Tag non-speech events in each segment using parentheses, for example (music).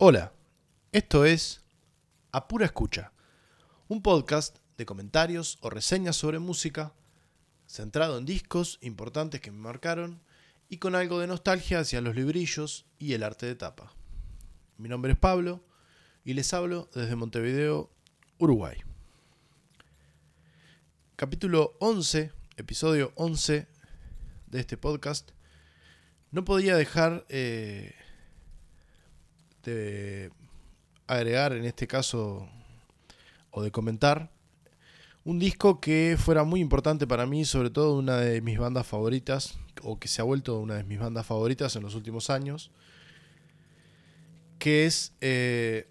Hola, esto es A Pura Escucha, un podcast de comentarios o reseñas sobre música centrado en discos importantes que me marcaron y con algo de nostalgia hacia los librillos y el arte de tapa. Mi nombre es Pablo y les hablo desde Montevideo, Uruguay. Capítulo 11, episodio 11 de este podcast. No podía dejar eh, de agregar en este caso o de comentar un disco que fuera muy importante para mí, sobre todo una de mis bandas favoritas, o que se ha vuelto una de mis bandas favoritas en los últimos años, que es eh,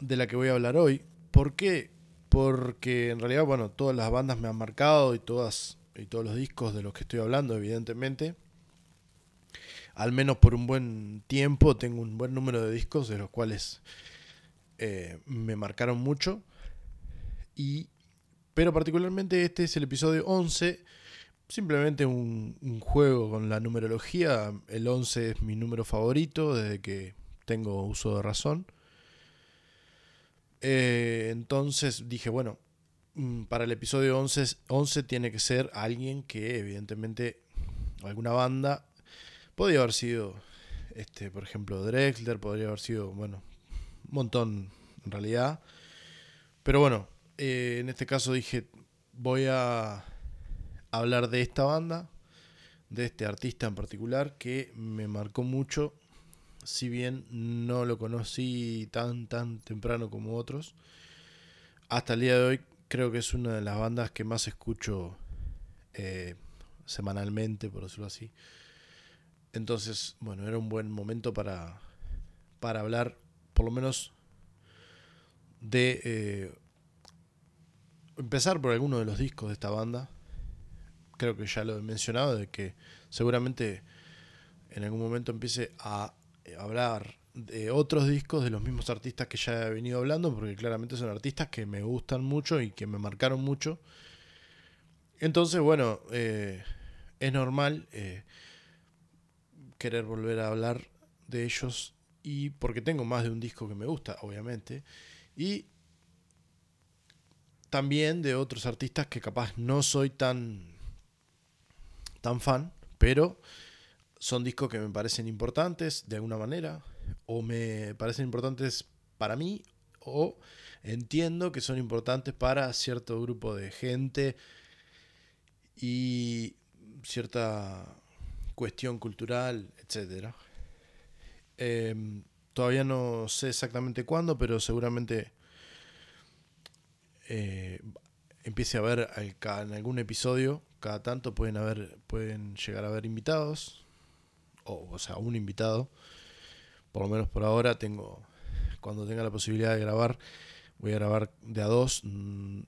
de la que voy a hablar hoy. ¿Por qué? Porque en realidad, bueno, todas las bandas me han marcado y todas y todos los discos de los que estoy hablando, evidentemente al menos por un buen tiempo, tengo un buen número de discos de los cuales eh, me marcaron mucho. Y, pero particularmente este es el episodio 11, simplemente un, juego con la numerología. El 11 es mi número favorito desde que tengo uso de razón. Eh, entonces dije, bueno, mm, para el episodio 11, 11 tiene que ser alguien que evidentemente, alguna banda Podría haber sido, este, por ejemplo, Drexler, podría haber sido, bueno, un montón en realidad. Pero bueno, eh, en este caso dije, voy a hablar de esta banda, de este artista en particular, que me marcó mucho, si bien no lo conocí tan, tan temprano como otros. Hasta el día de hoy creo que es una de las bandas que más escucho eh, semanalmente, por decirlo así. Entonces, bueno, era un buen momento para, para hablar, por lo menos, de eh, empezar por alguno de los discos de esta banda. Creo que ya lo he mencionado, de que seguramente en algún momento empiece a hablar de otros discos de los mismos artistas que ya he venido hablando, porque claramente son artistas que me gustan mucho y que me marcaron mucho. Entonces, bueno, eh, es normal. Eh, querer volver a hablar de ellos y porque tengo más de un disco que me gusta, obviamente, y también de otros artistas que capaz no soy tan tan fan, pero son discos que me parecen importantes de alguna manera o me parecen importantes para mí o entiendo que son importantes para cierto grupo de gente y cierta cuestión cultural, etc. Em, todavía no sé exactamente cuándo, pero seguramente eh, empiece a haber en algún episodio, cada tanto pueden haber, pueden llegar a haber invitados, o, o sea, un invitado. Por lo menos por ahora tengo, cuando tenga la posibilidad de grabar, voy a grabar de a dos. Mm,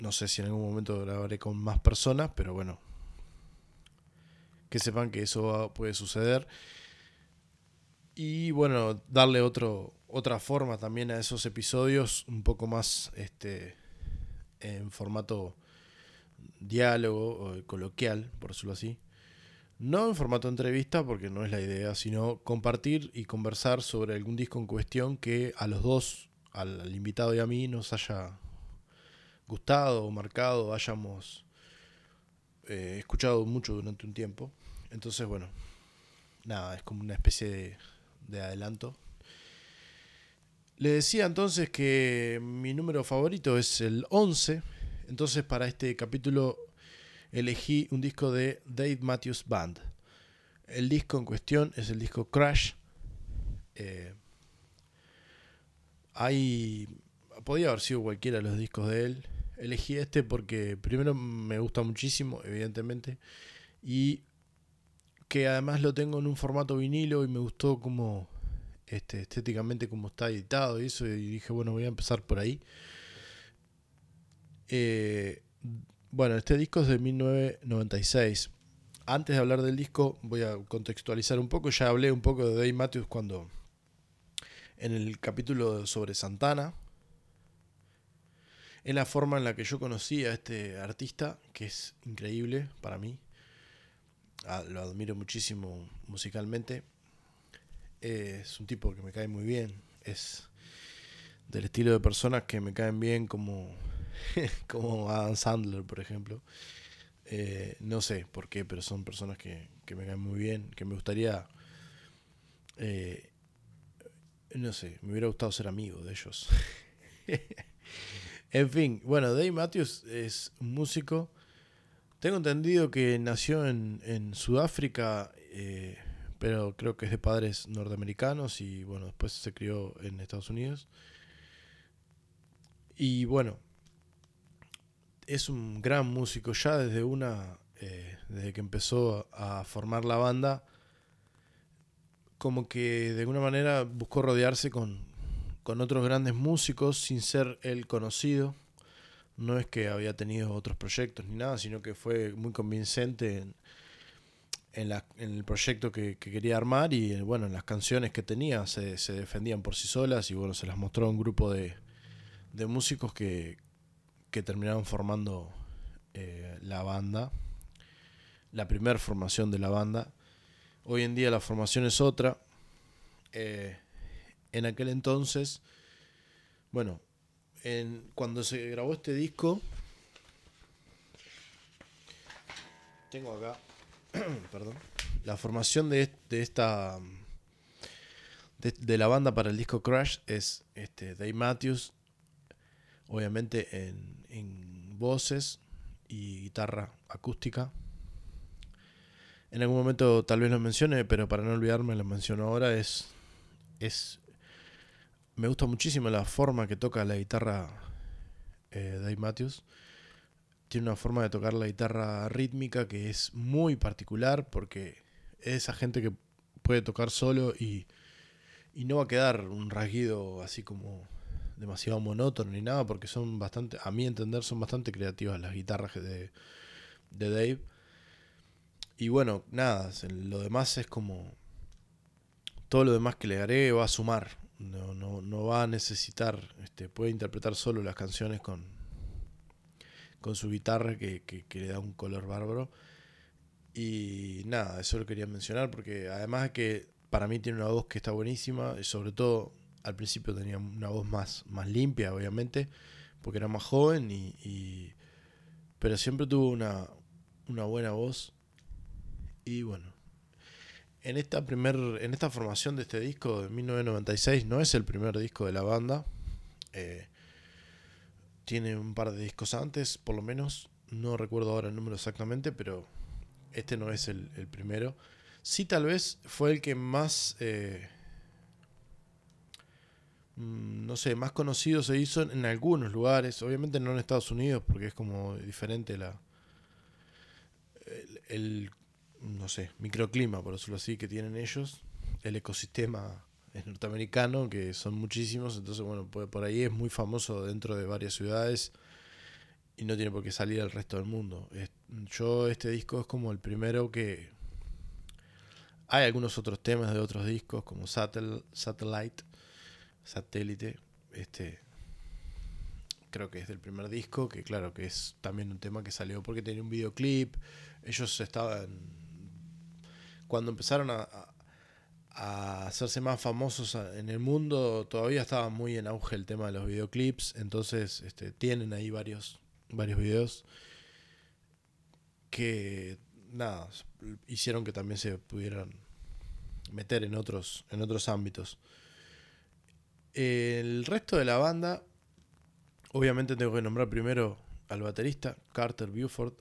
no sé si en algún momento grabaré con más personas, pero bueno, que sepan que eso puede suceder. Y bueno, darle otro, otra forma también a esos episodios, un poco más este, en formato diálogo o coloquial, por decirlo así. No en formato entrevista, porque no es la idea, sino compartir y conversar sobre algún disco en cuestión que a los dos, al, invitado y a mí, nos haya gustado o marcado, hayamos eh, escuchado mucho durante un tiempo. Entonces, bueno, nada, es como una especie de, adelanto. Le decía entonces que mi número favorito es el 11. Entonces, para este capítulo elegí un disco de Dave Matthews Band. El disco en cuestión es el disco Crash. Eh, hay, podía haber sido cualquiera de los discos de él. Elegí este porque primero me gusta muchísimo, evidentemente, y que además lo tengo en un formato vinilo y me gustó como este, estéticamente como está editado y eso, y dije, bueno, voy a empezar por ahí. Eh, bueno, este disco es de 1996. Antes de hablar del disco, voy a contextualizar un poco. Ya hablé un poco de Dave Matthews cuando en el capítulo sobre Santana. En la forma en la que yo conocí a este artista, que es increíble para mí. Lo admiro muchísimo musicalmente. es un tipo que me cae muy bien. Es del estilo de personas que me caen bien como, (laughs) como Adam Sandler, por ejemplo. Eh, no sé por qué, pero son personas que, que me caen muy bien, que me gustaría... Eh, no sé, me hubiera gustado ser amigo de ellos. (laughs) en fin, bueno, Dave Matthews es un músico. Tengo entendido que nació en, Sudáfrica, eh, pero creo que es de padres norteamericanos y bueno, después se crió en Estados Unidos. Y bueno, es un gran músico ya desde una, eh, desde que empezó a formar la banda como que de alguna manera buscó rodearse con, otros grandes músicos sin ser él conocido. No es que había tenido otros proyectos ni nada, sino que fue muy convincente en, el proyecto que, quería armar y bueno, en las canciones que tenía se, defendían por sí solas y bueno, se las mostró a un grupo de, músicos que, terminaron formando eh, la banda, la primera formación de la banda Hoy en día la formación es otra. Eh, en aquel entonces, bueno, en, cuando se grabó este disco, tengo acá, (clears throat) perdón, la formación de, esta, de, la banda para el disco Crash es este, Dave Matthews, obviamente en, en voces y guitarra acústica. En algún momento tal vez lo mencione, pero para no olvidarme lo menciono ahora. Es. es me gusta muchísimo la forma que toca la guitarra eh, Dave Matthews. Tiene una forma de tocar la guitarra rítmica que es muy particular porque es esa gente que puede tocar solo y, y no va a quedar un rasguido así como demasiado monótono ni nada porque son bastante, a mi entender, son bastante creativas las guitarras de, de Dave. Y bueno, nada, lo demás es como... Todo lo demás que le haré va a sumar. No, no, no va a necesitar, este, puede interpretar solo las canciones con, con su guitarra que, le da un color bárbaro. Y nada, eso lo quería mencionar porque además de que para mí tiene una voz que está buenísima, y sobre todo al principio tenía una voz más, más limpia, obviamente, porque era más joven, y, pero siempre tuvo una, una buena voz y bueno, en esta, primer, en esta formación de este disco de 1996 no es el primer disco de la banda. Eh, tiene un par de discos antes, por lo menos. No recuerdo ahora el número exactamente, pero este no es el, primero. Sí, tal vez fue el que más, eh, mm, no sé, más conocido se hizo en, algunos lugares. Obviamente no en Estados Unidos, porque es como diferente la, el no sé, microclima, por decirlo así, que tienen ellos, el ecosistema norteamericano, que son muchísimos, entonces bueno, por ahí es muy famoso dentro de varias ciudades y no tiene por qué salir al resto del mundo. Yo este disco es como el primero que... Hay algunos otros temas de otros discos como Satellite, Satélite, este creo que es del primer disco, que claro que es también un tema que salió porque tenía un videoclip, ellos estaban cuando empezaron a, hacerse más famosos en el mundo, todavía estaba muy en auge el tema de los videoclips, entonces este, tienen ahí varios, varios videos que nada, hicieron que también se pudieran meter en otros, en otros ámbitos. El resto de la banda, obviamente tengo que nombrar primero al baterista, Carter Buford.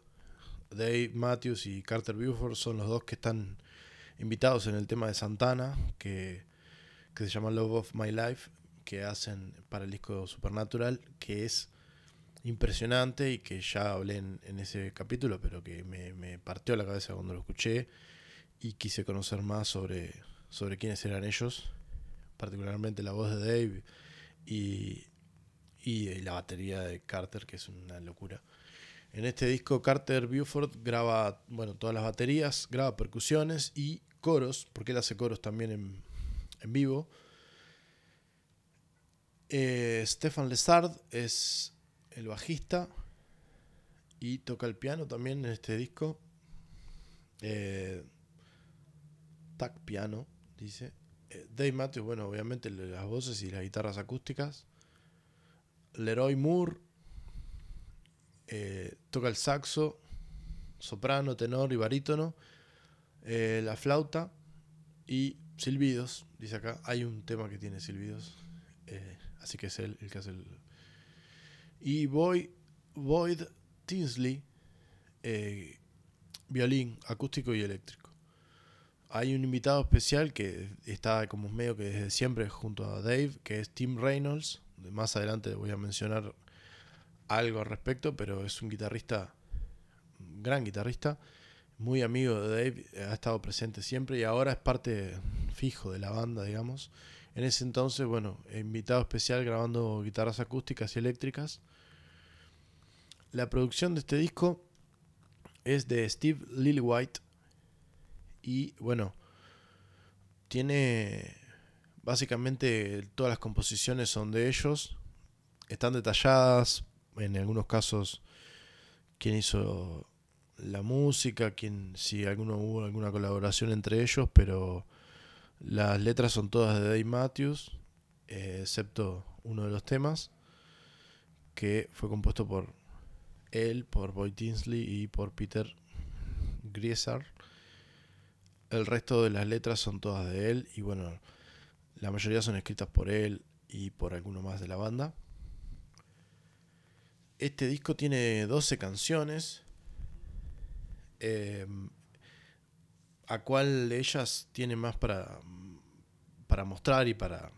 Dave Matthews y Carter Buford son los dos que están invitados en el tema de Santana, que, se llama Love of My Life, que hacen para el disco Supernatural, que es impresionante y que ya hablé en, ese capítulo, pero que me, partió la cabeza cuando lo escuché y quise conocer más sobre, sobre quiénes eran ellos, particularmente la voz de Dave y, y la batería de Carter, que es una locura. En este disco Carter Buford graba bueno, todas las baterías, graba percusiones y coros, porque él hace coros también en, vivo. Eh, Stefan Lessard es el bajista y toca el piano también en este disco. Eh, tac piano, dice. Eh, Dave Matthews, bueno, obviamente las voces y las guitarras acústicas. Leroy Moore eh, toca el saxo, soprano, tenor y barítono, eh, la flauta y silbidos. Dice acá, hay un tema que tiene silbidos, así que es él el que hace el. Y Boyd, Boyd Tinsley, violín acústico y eléctrico hay un invitado especial que está como medio que desde siempre junto a Dave, que es Tim Reynolds. Más adelante voy a mencionar algo al respecto, pero es un guitarrista, un gran guitarrista, muy amigo de Dave, ha estado presente siempre y ahora es parte fijo de la banda, digamos. En ese entonces, bueno, invitado especial grabando guitarras acústicas y eléctricas. La producción de este disco es de Steve Lillywhite, y bueno, tiene básicamente todas las composiciones son de ellos. Están detalladas, en algunos casos, quién hizo la música, quién, si alguno hubo alguna colaboración entre ellos, pero las letras son todas de Dave Matthews, eh, excepto uno de los temas, que fue compuesto por él, por Boyd Tinsley y por Peter Grieser. El resto de las letras son todas de él y bueno, la mayoría son escritas por él y por alguno más de la banda. Este disco tiene 12 canciones. Em, a cuál de ellas tiene más para, para mostrar y para,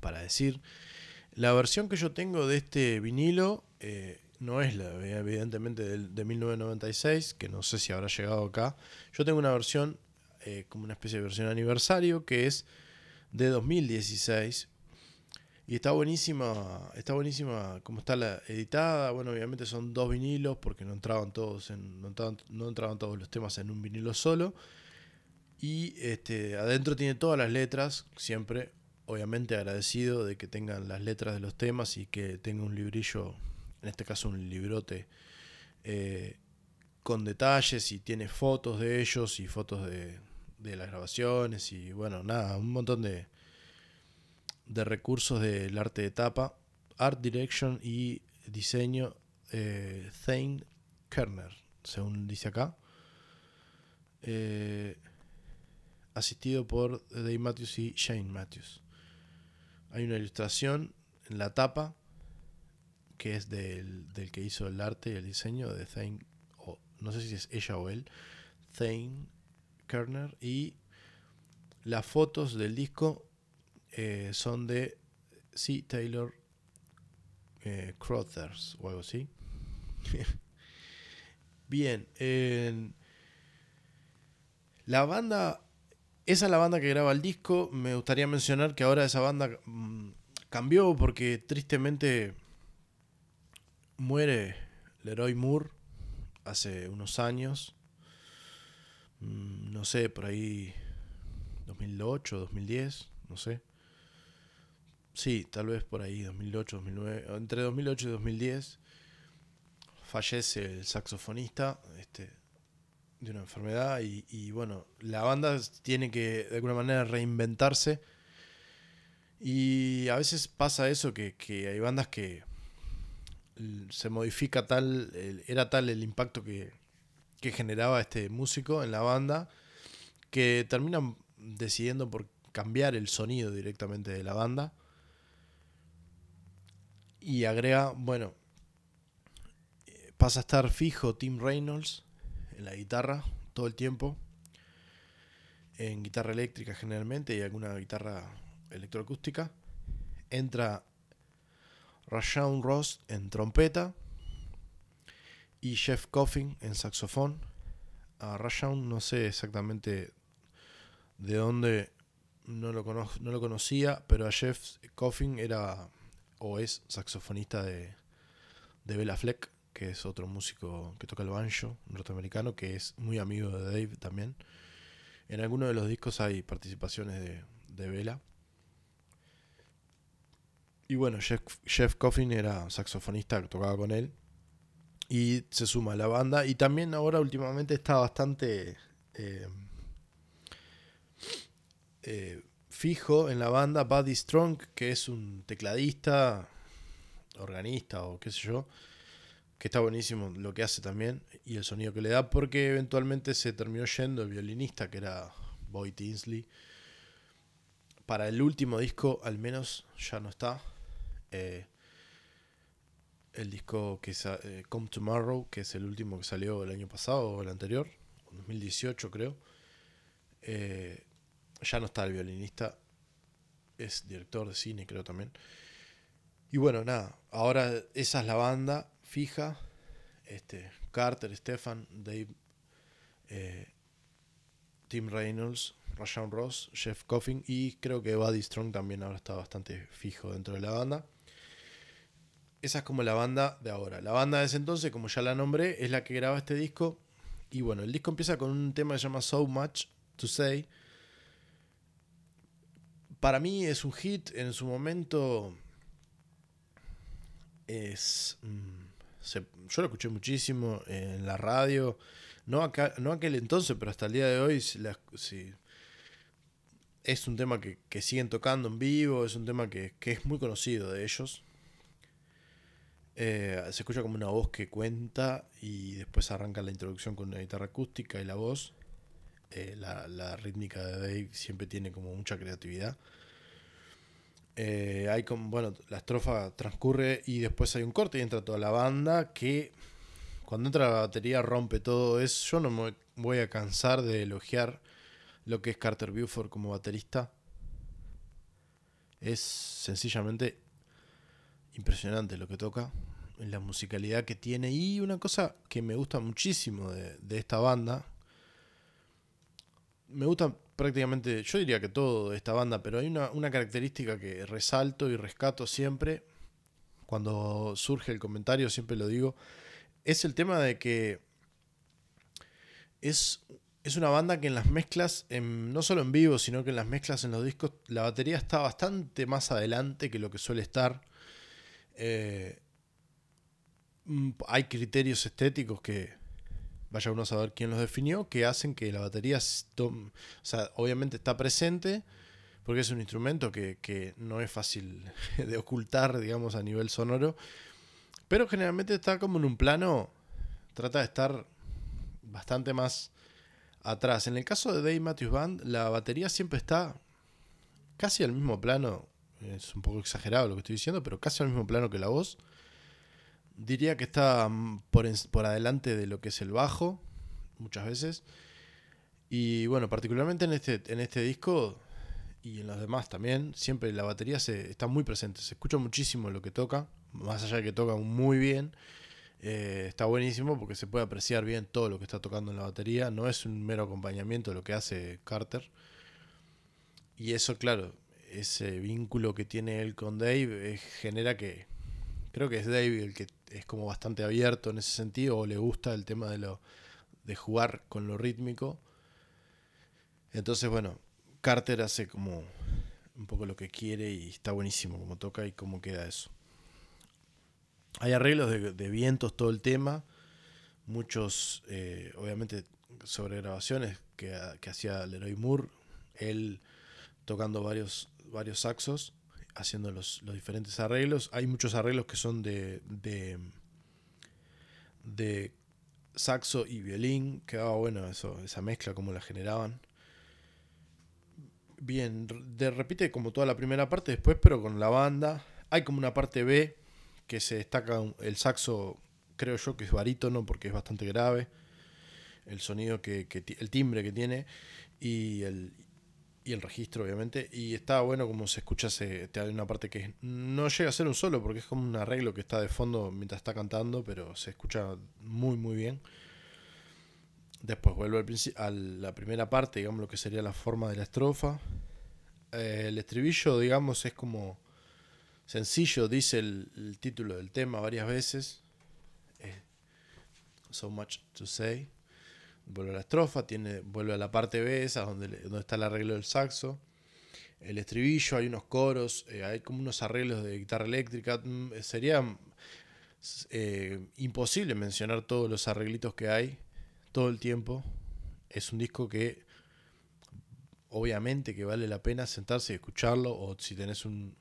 para decir. La versión que yo tengo de este vinilo eh, no es la, evidentemente, de, 1996, que no sé si habrá llegado acá. Yo tengo una versión, eh, como una especie de versión aniversario, que es de 2016. Y está buenísima, está buenísima como está la editada. Bueno, obviamente son dos vinilos porque no entraban todos en, no no entraban todos los temas en un vinilo solo. Y este, adentro tiene todas las letras, siempre, obviamente agradecido de que tengan las letras de los temas y que tenga un librillo en este caso un librote eh, con detalles y tiene fotos de ellos y fotos de, las grabaciones y bueno, nada, un montón de, de recursos del arte de tapa, art direction y diseño eh, Thane Kerner, según dice acá. Eh, asistido por Dave Matthews y Shane Matthews. Hay una ilustración en la tapa que es del, que hizo el arte y el diseño de Thane, o no sé si es ella o él, Thane Kerner, y las fotos del disco eh, son de C. Taylor eh, Crothers o algo así. (laughs) Bien, la banda, esa es la banda que graba el disco. Me gustaría mencionar que ahora esa banda mm, cambió porque tristemente muere Leroy Moore hace unos años. Mm, no sé, por ahí 2008, 2010, no sé. Sí, tal vez por ahí, 2008, 2009. Entre 2008 y 2010 fallece el saxofonista este, de una enfermedad y, bueno, la banda tiene que de alguna manera reinventarse. Y a veces pasa eso, que hay bandas que se modifica tal, era tal el impacto que, que generaba este músico en la banda, que terminan decidiendo por cambiar el sonido directamente de la banda. Y agrega, bueno, pasa a estar fijo Tim Reynolds en la guitarra todo el tiempo. En guitarra eléctrica generalmente y alguna guitarra electroacústica. Entra Rashawn Ross en trompeta y Jeff Coffin en saxofón. A Rashawn no sé exactamente de dónde no lo, no lo conocía, pero a Jeff Coffin era o es saxofonista de, de Bella Fleck, que es otro músico que toca el banjo norteamericano, que es muy amigo de Dave también. En algunos de los discos hay participaciones de, de Bella. Y bueno, Jeff, Coffin era saxofonista que tocaba con él. Y se suma a la banda. Y también ahora últimamente está bastante... Eh, eh, fijo en la banda Buddy Strong, que es un tecladista, organista o qué sé yo, que está buenísimo lo que hace también y el sonido que le da, porque eventualmente se terminó yendo el violinista, que era Boy Tinsley. Para el último disco, al menos, ya no está. Eh, el disco que es eh, Come Tomorrow, que es el último que salió el año pasado o el anterior, 2018 creo. Eh, ya no está el violinista, es director de cine creo también. Y bueno, nada, ahora esa es la banda fija. Este, Carter, Stefan, Dave, eh, Tim Reynolds, Rashawn Ross, Jeff Coffin y creo que Buddy Strong también ahora está bastante fijo dentro de la banda. Esa es como la banda de ahora. La banda de ese entonces, como ya la nombré, es la que graba este disco. Y bueno, el disco empieza con un tema que se llama So Much to Say. Para mí es un hit. En su momento es... Mm, yo lo escuché muchísimo en la radio. No, acá, no aquel entonces, pero hasta el día de hoy es un tema que, siguen tocando en vivo, es un tema que, que es muy conocido de ellos. Eh, se escucha como una voz que cuenta y después arranca la introducción con una guitarra acústica y la voz. Eh, la, rítmica de Dave siempre tiene como mucha creatividad. Eh, hay bueno, la estrofa transcurre y después hay un corte y entra toda la banda que cuando entra la batería rompe todo eso. Yo no me voy a cansar de elogiar lo que es Carter Buford como baterista. Es sencillamente impresionante lo que toca, la musicalidad que tiene. Y una cosa que me gusta muchísimo de, esta banda, me gusta prácticamente, yo diría que todo de esta banda, pero hay una, característica que resalto y rescato siempre, cuando surge el comentario, siempre lo digo, es el tema de que es, es una banda que en las mezclas, no solo en vivo, sino que en las mezclas en los discos, la batería está bastante más adelante que lo que suele estar. Eh, mm, hay criterios estéticos que vaya uno a saber quién los definió, que hacen que la batería, obviamente está presente, porque es un instrumento que, no es fácil (laughs) de ocultar, digamos, a nivel sonoro, pero generalmente está como en un plano, trata de estar bastante más atrás. En el caso de Dave Matthews Band, la batería siempre está casi al mismo plano es un poco exagerado lo que estoy diciendo, pero casi al mismo plano que la voz. Diría que está mm, por, por adelante de lo que es el bajo, muchas veces. Y bueno, particularmente en este, en este disco y en los demás también, siempre la batería se, está muy presente. Se escucha muchísimo lo que toca, más allá de que toca muy bien. Eh, está buenísimo porque se puede apreciar bien todo lo que está tocando en la batería. No es un mero acompañamiento lo que hace Carter. Y eso, claro, ese vínculo que tiene él con Dave eh, genera que creo que es Dave el que es como bastante abierto en ese sentido o le gusta el tema de lo de jugar con lo rítmico. Entonces, bueno, Carter hace como un poco lo que quiere y está buenísimo como toca y cómo queda eso. Hay arreglos de, vientos todo el tema, muchos, eh, obviamente, sobre grabaciones que, que hacía Leroy Moore, él tocando varios varios saxos haciendo los, diferentes arreglos. Hay muchos arreglos que son de, de, saxo y violín. Quedaba bueno eso, esa mezcla, como la generaban. Bien, de, repite como toda la primera parte después, pero con la banda. Hay como una parte B que se destaca el saxo, creo yo que es barítono porque es bastante grave. El sonido que, que el timbre que tiene y el, y el registro, obviamente. Y está bueno como se escucha, te hay una parte que no llega a ser un solo, porque es como un arreglo que está de fondo mientras está cantando, pero se escucha muy, muy bien. Después vuelve al a la primera parte, digamos, lo que sería la forma de la estrofa. Eh, el estribillo, digamos, es como sencillo, dice el, título del tema varias veces. So much to say vuelve a la estrofa, tiene, vuelve a la parte B, esa donde, donde está el arreglo del saxo. El estribillo, hay unos coros, eh, hay como unos arreglos de guitarra eléctrica. Mm, sería eh, imposible mencionar todos los arreglitos que hay todo el tiempo. Es un disco que obviamente que vale la pena sentarse y escucharlo, o si tenés un,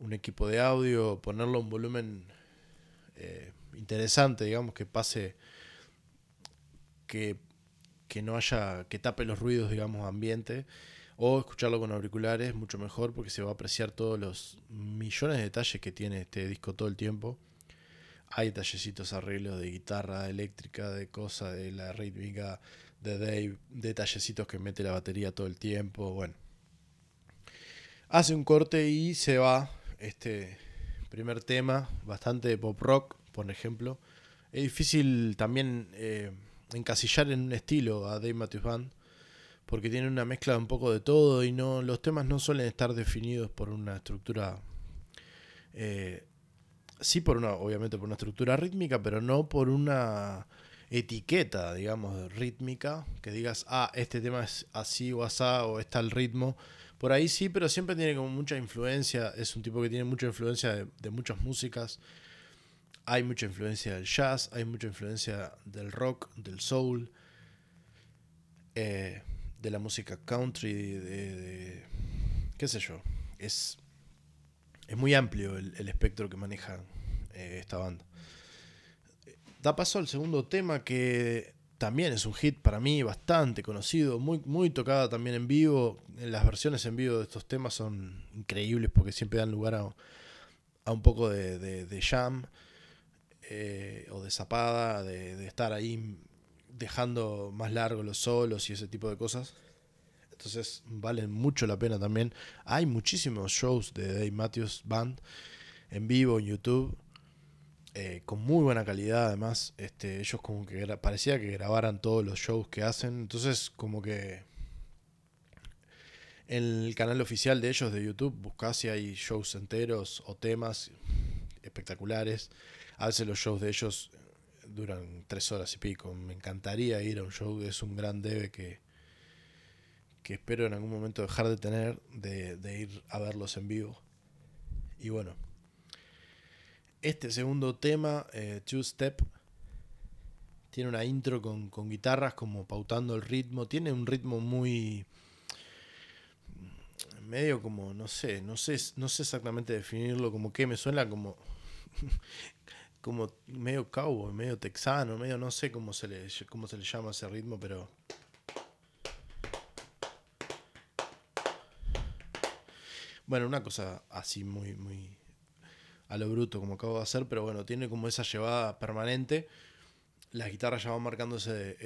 un equipo de audio, ponerlo a un volumen eh, interesante, digamos, que pase, que, no haya, que tape los ruidos, digamos, ambiente, o escucharlo con auriculares, mucho mejor, porque se va a apreciar todos los millones de detalles que tiene este disco todo el tiempo. Hay detallecitos, arreglos de guitarra eléctrica, de cosas, de la rítmica, de Dave, detallecitos que mete la batería todo el tiempo, bueno. Hace un corte y se va este primer tema, bastante pop rock, por ejemplo. Es difícil también eh, encasillar en un estilo a Dave Matthews Band, porque tiene una mezcla un poco de todo y no los temas no suelen estar definidos por una estructura eh, sí por una obviamente por una estructura rítmica pero no por una etiqueta digamos rítmica que digas ah este tema es así o asá o está el ritmo por ahí sí, pero siempre tiene como mucha influencia. Es un tipo que tiene mucha influencia de, muchas músicas. Hay mucha influencia del jazz, hay mucha influencia del rock, del soul, eh, de la música country, de, qué sé yo. Es, es muy amplio el, espectro que maneja eh, esta banda. Da paso al segundo tema que también es un hit para mí bastante conocido, muy, muy tocada también en vivo. Las versiones en vivo de estos temas son increíbles porque siempre dan lugar a, un poco de, jam eh, o de zapada, de, estar ahí dejando más largos los solos y ese tipo de cosas. Entonces valen mucho la pena también. Hay muchísimos shows de Dave Matthews Band en vivo en YouTube eh, con muy buena calidad además. Este, ellos como que parecía que grabaran todos los shows que hacen. Entonces como que en el canal oficial de ellos de YouTube buscás si hay shows enteros o temas espectaculares. A veces los shows de ellos duran tres horas y pico. Me encantaría ir a un show, es un gran debe que, que espero en algún momento dejar de tener, de, de ir a verlos en vivo. Y bueno, este segundo tema, eh, Two Step, tiene una intro con, guitarras como pautando el ritmo. Tiene un ritmo muy. medio como, no sé, no sé, no sé exactamente definirlo, como que me suena como. (laughs) como medio cowboy, medio texano, medio no sé cómo se le, cómo se le llama ese ritmo, pero. Bueno, una cosa así muy, muy, a lo bruto como acabo de hacer, pero bueno, tiene como esa llevada permanente. Las guitarras ya van marcando ese,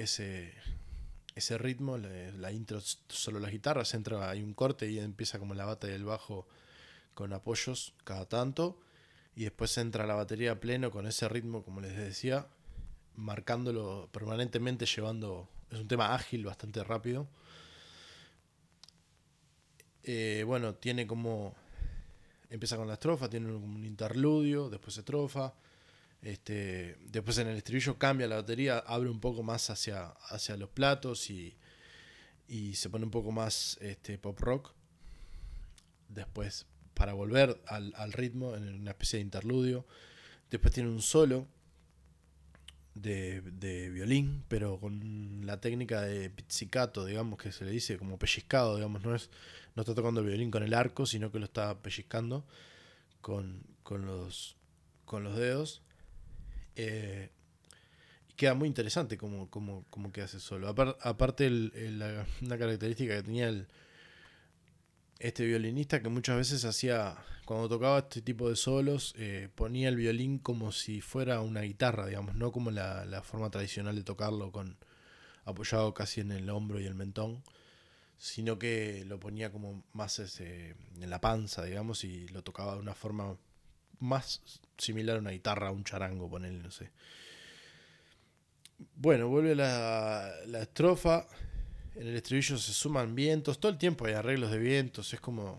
ese, ritmo, la, intro solo las guitarras, entra, hay un corte y empieza como la bata y el bajo con apoyos cada tanto. Y después entra la batería a pleno con ese ritmo, como les decía, marcándolo permanentemente, llevando. Es un tema ágil, bastante rápido. Eh, bueno, tiene como empieza con la estrofa, tiene un, interludio, después estrofa. Este, después en el estribillo cambia la batería, abre un poco más hacia, hacia los platos y, se pone un poco más este, pop rock. Después, para volver al, ritmo, en una especie de interludio. Después tiene un solo de, de, violín, pero con la técnica de pizzicato, digamos, que se le dice como pellizcado, digamos, no es no está tocando el violín con el arco, sino que lo está pellizcando con, los, con los dedos. Eh, queda muy interesante como, como, como que hace solo. aparte, una característica que tenía el, este violinista que muchas veces hacía, cuando tocaba este tipo de solos, eh, ponía el violín como si fuera una guitarra, digamos, no como la, la forma tradicional de tocarlo con apoyado casi en el hombro y el mentón sino que lo ponía como más ese, en la panza, digamos, y lo tocaba de una forma más similar a una guitarra, a un charango, ponerle, no sé. Bueno, vuelve la, la estrofa. En el estribillo se suman vientos. Todo el tiempo hay arreglos de vientos. Es como.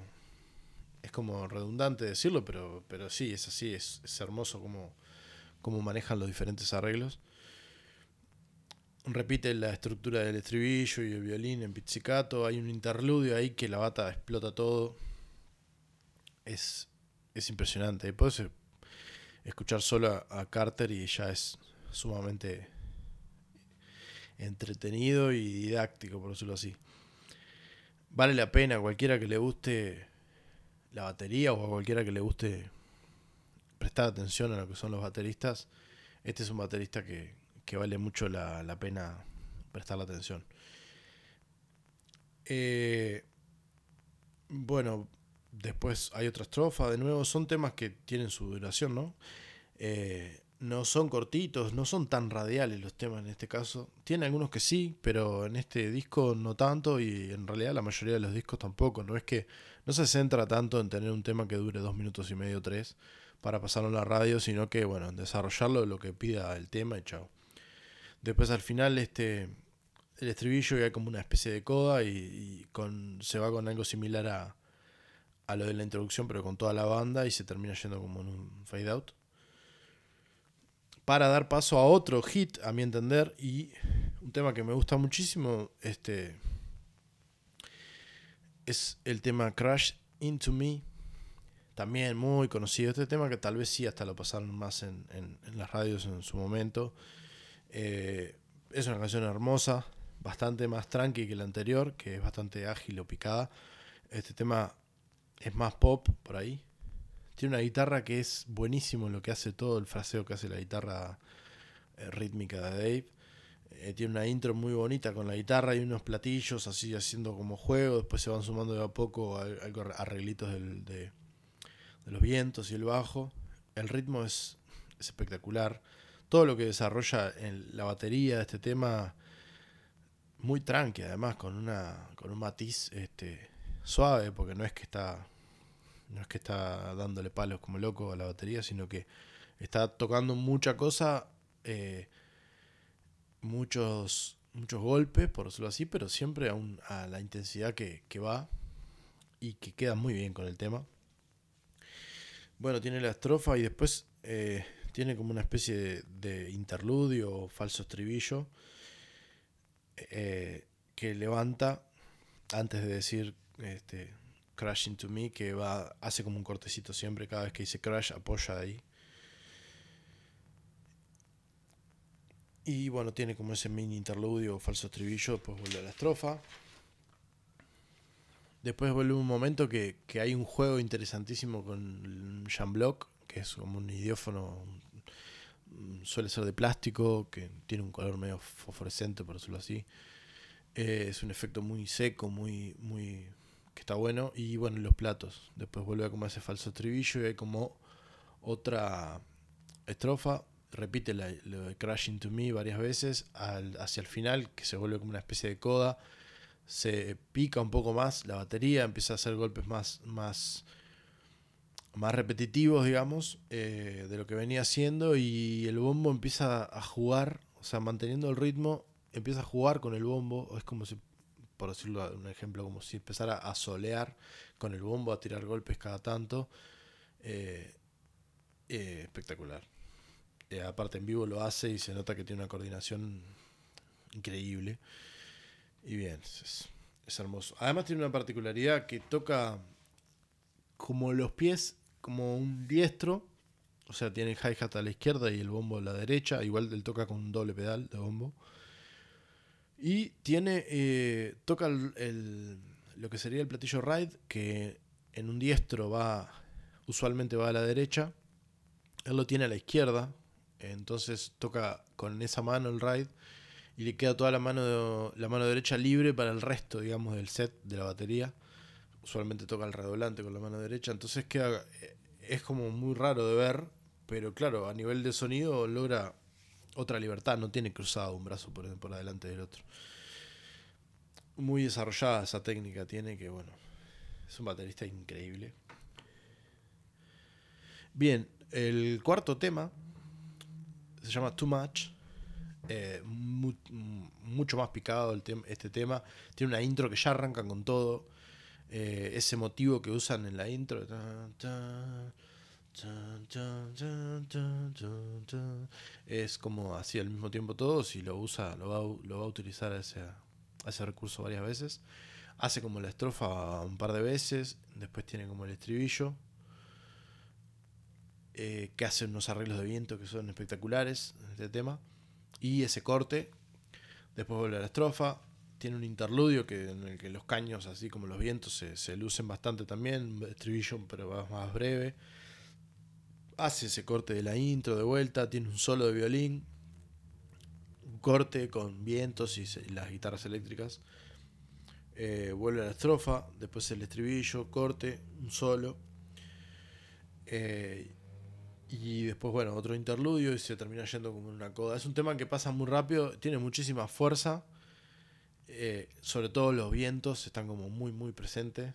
Es como redundante decirlo, pero, pero sí, es así. Es, hermoso como, como manejan los diferentes arreglos repite la estructura del estribillo y el violín en pizzicato. Hay un interludio ahí que la bata explota todo. Es, es impresionante. Puedes escuchar solo a, Carter y ya es sumamente entretenido y didáctico, por decirlo así. vale la pena a cualquiera que le guste la batería o a cualquiera que le guste prestar atención a lo que son los bateristas. Este es un baterista que, vale mucho la, la pena prestar la atención. Eh, bueno, después hay otra estrofa, de nuevo, son temas que tienen su duración, ¿no? Eh, no son cortitos, no son tan radiales los temas en este caso. Tiene algunos que sí, pero en este disco no tanto y en realidad la mayoría de los discos tampoco. No es que no se centra tanto en tener un tema que dure dos minutos y medio, tres, para pasarlo en la radio, sino que, bueno, en desarrollarlo lo que pida el tema y chao. Después al final este el estribillo ya como una especie de coda y, con, se va con algo similar a, a lo de la introducción, pero con toda la banda y se termina yendo como en un fade out para dar paso a otro hit, a mi entender, y un tema que me gusta muchísimo, este, es el tema Crash Into Me, también muy conocido, este tema que tal vez sí hasta lo pasaron más en, las radios en su momento. Eh, es una canción hermosa, bastante más tranqui que la anterior, que es bastante ágil o picada. Este tema es más pop por ahí, tiene una guitarra que es buenísimo en lo que hace todo el fraseo que hace la guitarra eh, rítmica de Dave. Eh, tiene una intro muy bonita con la guitarra y unos platillos así haciendo como juego. Después se van sumando de a poco arreglitos de, los vientos y el bajo. El ritmo es, espectacular. Todo lo que desarrolla en la batería de este tema, muy tranqui, además, con, una, con un matiz este, suave, porque no es que está no es que está dándole palos como loco a la batería, sino que está tocando mucha cosa, eh, muchos, muchos golpes, por decirlo así, pero siempre a, a la intensidad que, va y que queda muy bien con el tema. Bueno, tiene la estrofa y después eh, tiene como una especie de, interludio o falso estribillo eh, que levanta antes de decir este, Crash Into Me, que va, hace como un cortecito siempre, cada vez que dice Crash apoya ahí. Y bueno, tiene como ese mini interludio o falso estribillo, después vuelve a la estrofa. Después vuelve un momento que, hay un juego interesantísimo con Block, que es como un idiófono, suele ser de plástico, que tiene un color medio fosforescente, por decirlo así. Eh, es un efecto muy seco, muy, muy, que está bueno. Y bueno, los platos. Después vuelve a como ese falso estribillo y hay como otra estrofa. Repite lo de Crash Into Me varias veces hacia el final, que se vuelve como una especie de coda. Se pica un poco más la batería, empieza a hacer golpes más, más, más repetitivos, digamos, eh, de lo que venía haciendo. Y el bombo empieza a jugar, o sea, manteniendo el ritmo, empieza a jugar con el bombo. Es como si por decirlo un ejemplo, como si empezara a solear con el bombo, a tirar golpes cada tanto. Eh, eh, espectacular. Eh, aparte en vivo lo hace y se nota que tiene una coordinación increíble. Y bien, es, hermoso. Además tiene una particularidad que toca como los pies, como un diestro. O sea, tiene el hi-hat a la izquierda y el bombo a la derecha. Igual él toca con un doble pedal de bombo. Y tiene, eh, toca el, lo que sería el platillo ride, que en un diestro va, usualmente va a la derecha. Él lo tiene a la izquierda, entonces toca con esa mano el ride y le queda toda la mano, la mano derecha libre para el resto, digamos, del set de la batería. Usualmente toca el redoblante con la mano derecha, entonces queda, eh, es como muy raro de ver, pero claro, a nivel de sonido logra otra libertad, no tiene cruzado un brazo por, por adelante del otro. Muy desarrollada esa técnica tiene que, bueno, es un baterista increíble. Bien, el cuarto tema se llama Too Much. Eh, mucho más picado el este tema. Tiene una intro que ya arranca con todo. Eh, ese motivo que usan en la intro. Es como así al mismo tiempo todo, si lo usa, lo va, lo va a utilizar ese, ese recurso varias veces. Hace como la estrofa un par de veces, después tiene como el estribillo, eh, que hace unos arreglos de viento que son espectaculares este tema. Y ese corte, después vuelve a la estrofa, tiene un interludio que, en el que los caños, así como los vientos, se lucen bastante también. Estribillo, pero más breve. Hace ese corte de la intro de vuelta. Tiene un solo de violín. Un corte con vientos y, las guitarras eléctricas. Eh, vuelve a la estrofa. Después el estribillo, corte, un solo. Eh, y después, bueno, otro interludio y se termina yendo como una coda. Es un tema que pasa muy rápido, tiene muchísima fuerza. Eh, sobre todo los vientos están como muy, muy presentes.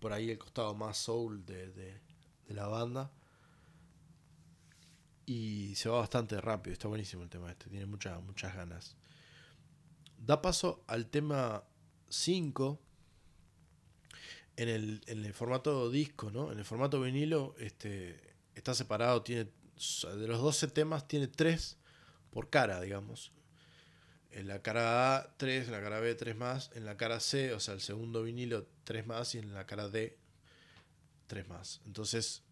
Por ahí el costado más soul de, la banda. Y se va bastante rápido, está buenísimo el tema este, tiene muchas, muchas ganas. Da paso al tema 5 en el, en el formato disco, ¿no? En el formato vinilo, este está separado, tiene de los 12 temas tiene 3 por cara, digamos. En la cara A 3, en la cara B 3 más, en la cara C, o sea, el segundo vinilo 3 más y en la cara D 3 más. Entonces,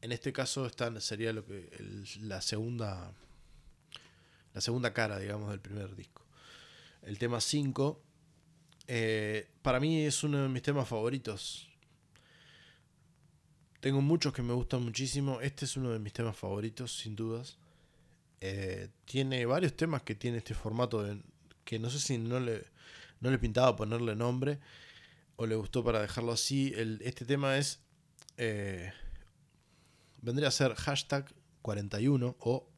en este caso están, sería lo que la segunda la segunda cara, digamos, del primer disco. El tema 5 eh, para mí es uno de mis temas favoritos tengo muchos que me gustan muchísimo. Este es uno de mis temas favoritos, sin dudas. Eh, tiene varios temas que tiene este formato que no sé si no le, no le pintaba ponerle nombre o le gustó para dejarlo así. El, este tema es. Eh, vendría a ser hashtag 41 o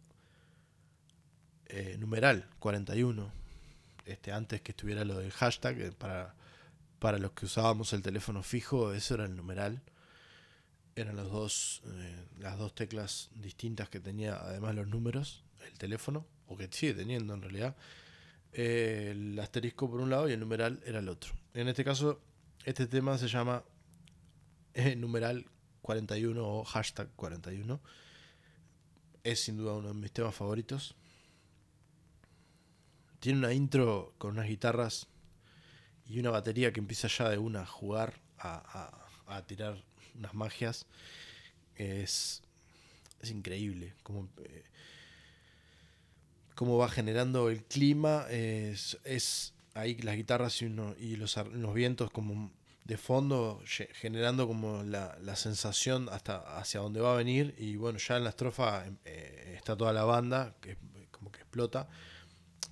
eh, numeral 41. Este, antes que estuviera lo del hashtag, para, para los que usábamos el teléfono fijo, eso era el numeral eran los dos, eh, las dos teclas distintas que tenía, además los números, el teléfono, o que sigue teniendo en realidad. Eh, el asterisco por un lado y el numeral era el otro. En este caso, este tema se llama eh, numeral 41 o hashtag 41. Es sin duda uno de mis temas favoritos. Tiene una intro con unas guitarras y una batería que empieza ya de una a jugar, a, tirar unas magias. Es, es increíble como eh, cómo va generando el clima. Es, es ahí las guitarras y, uno, y los, los, vientos como de fondo generando como la, la, sensación hasta hacia dónde va a venir. Y bueno, ya en la estrofa eh, está toda la banda que como que explota.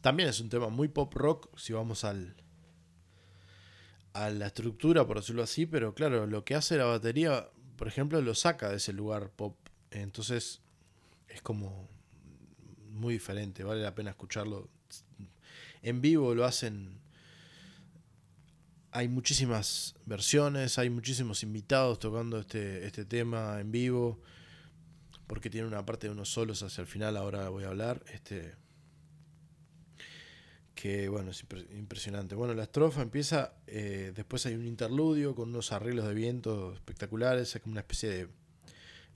También es un tema muy pop rock si vamos al, a la estructura, por decirlo así, pero claro, lo que hace la batería, por ejemplo, lo saca de ese lugar pop. Entonces es como muy diferente, vale la pena escucharlo. En vivo lo hacen... Hay muchísimas versiones, hay muchísimos invitados tocando este, este tema en vivo, porque tiene una parte de unos solos hacia el final, ahora voy a hablar. Este, que bueno, es impresionante. Bueno, la estrofa empieza, eh, después hay un interludio con unos arreglos de viento espectaculares, es como una especie de...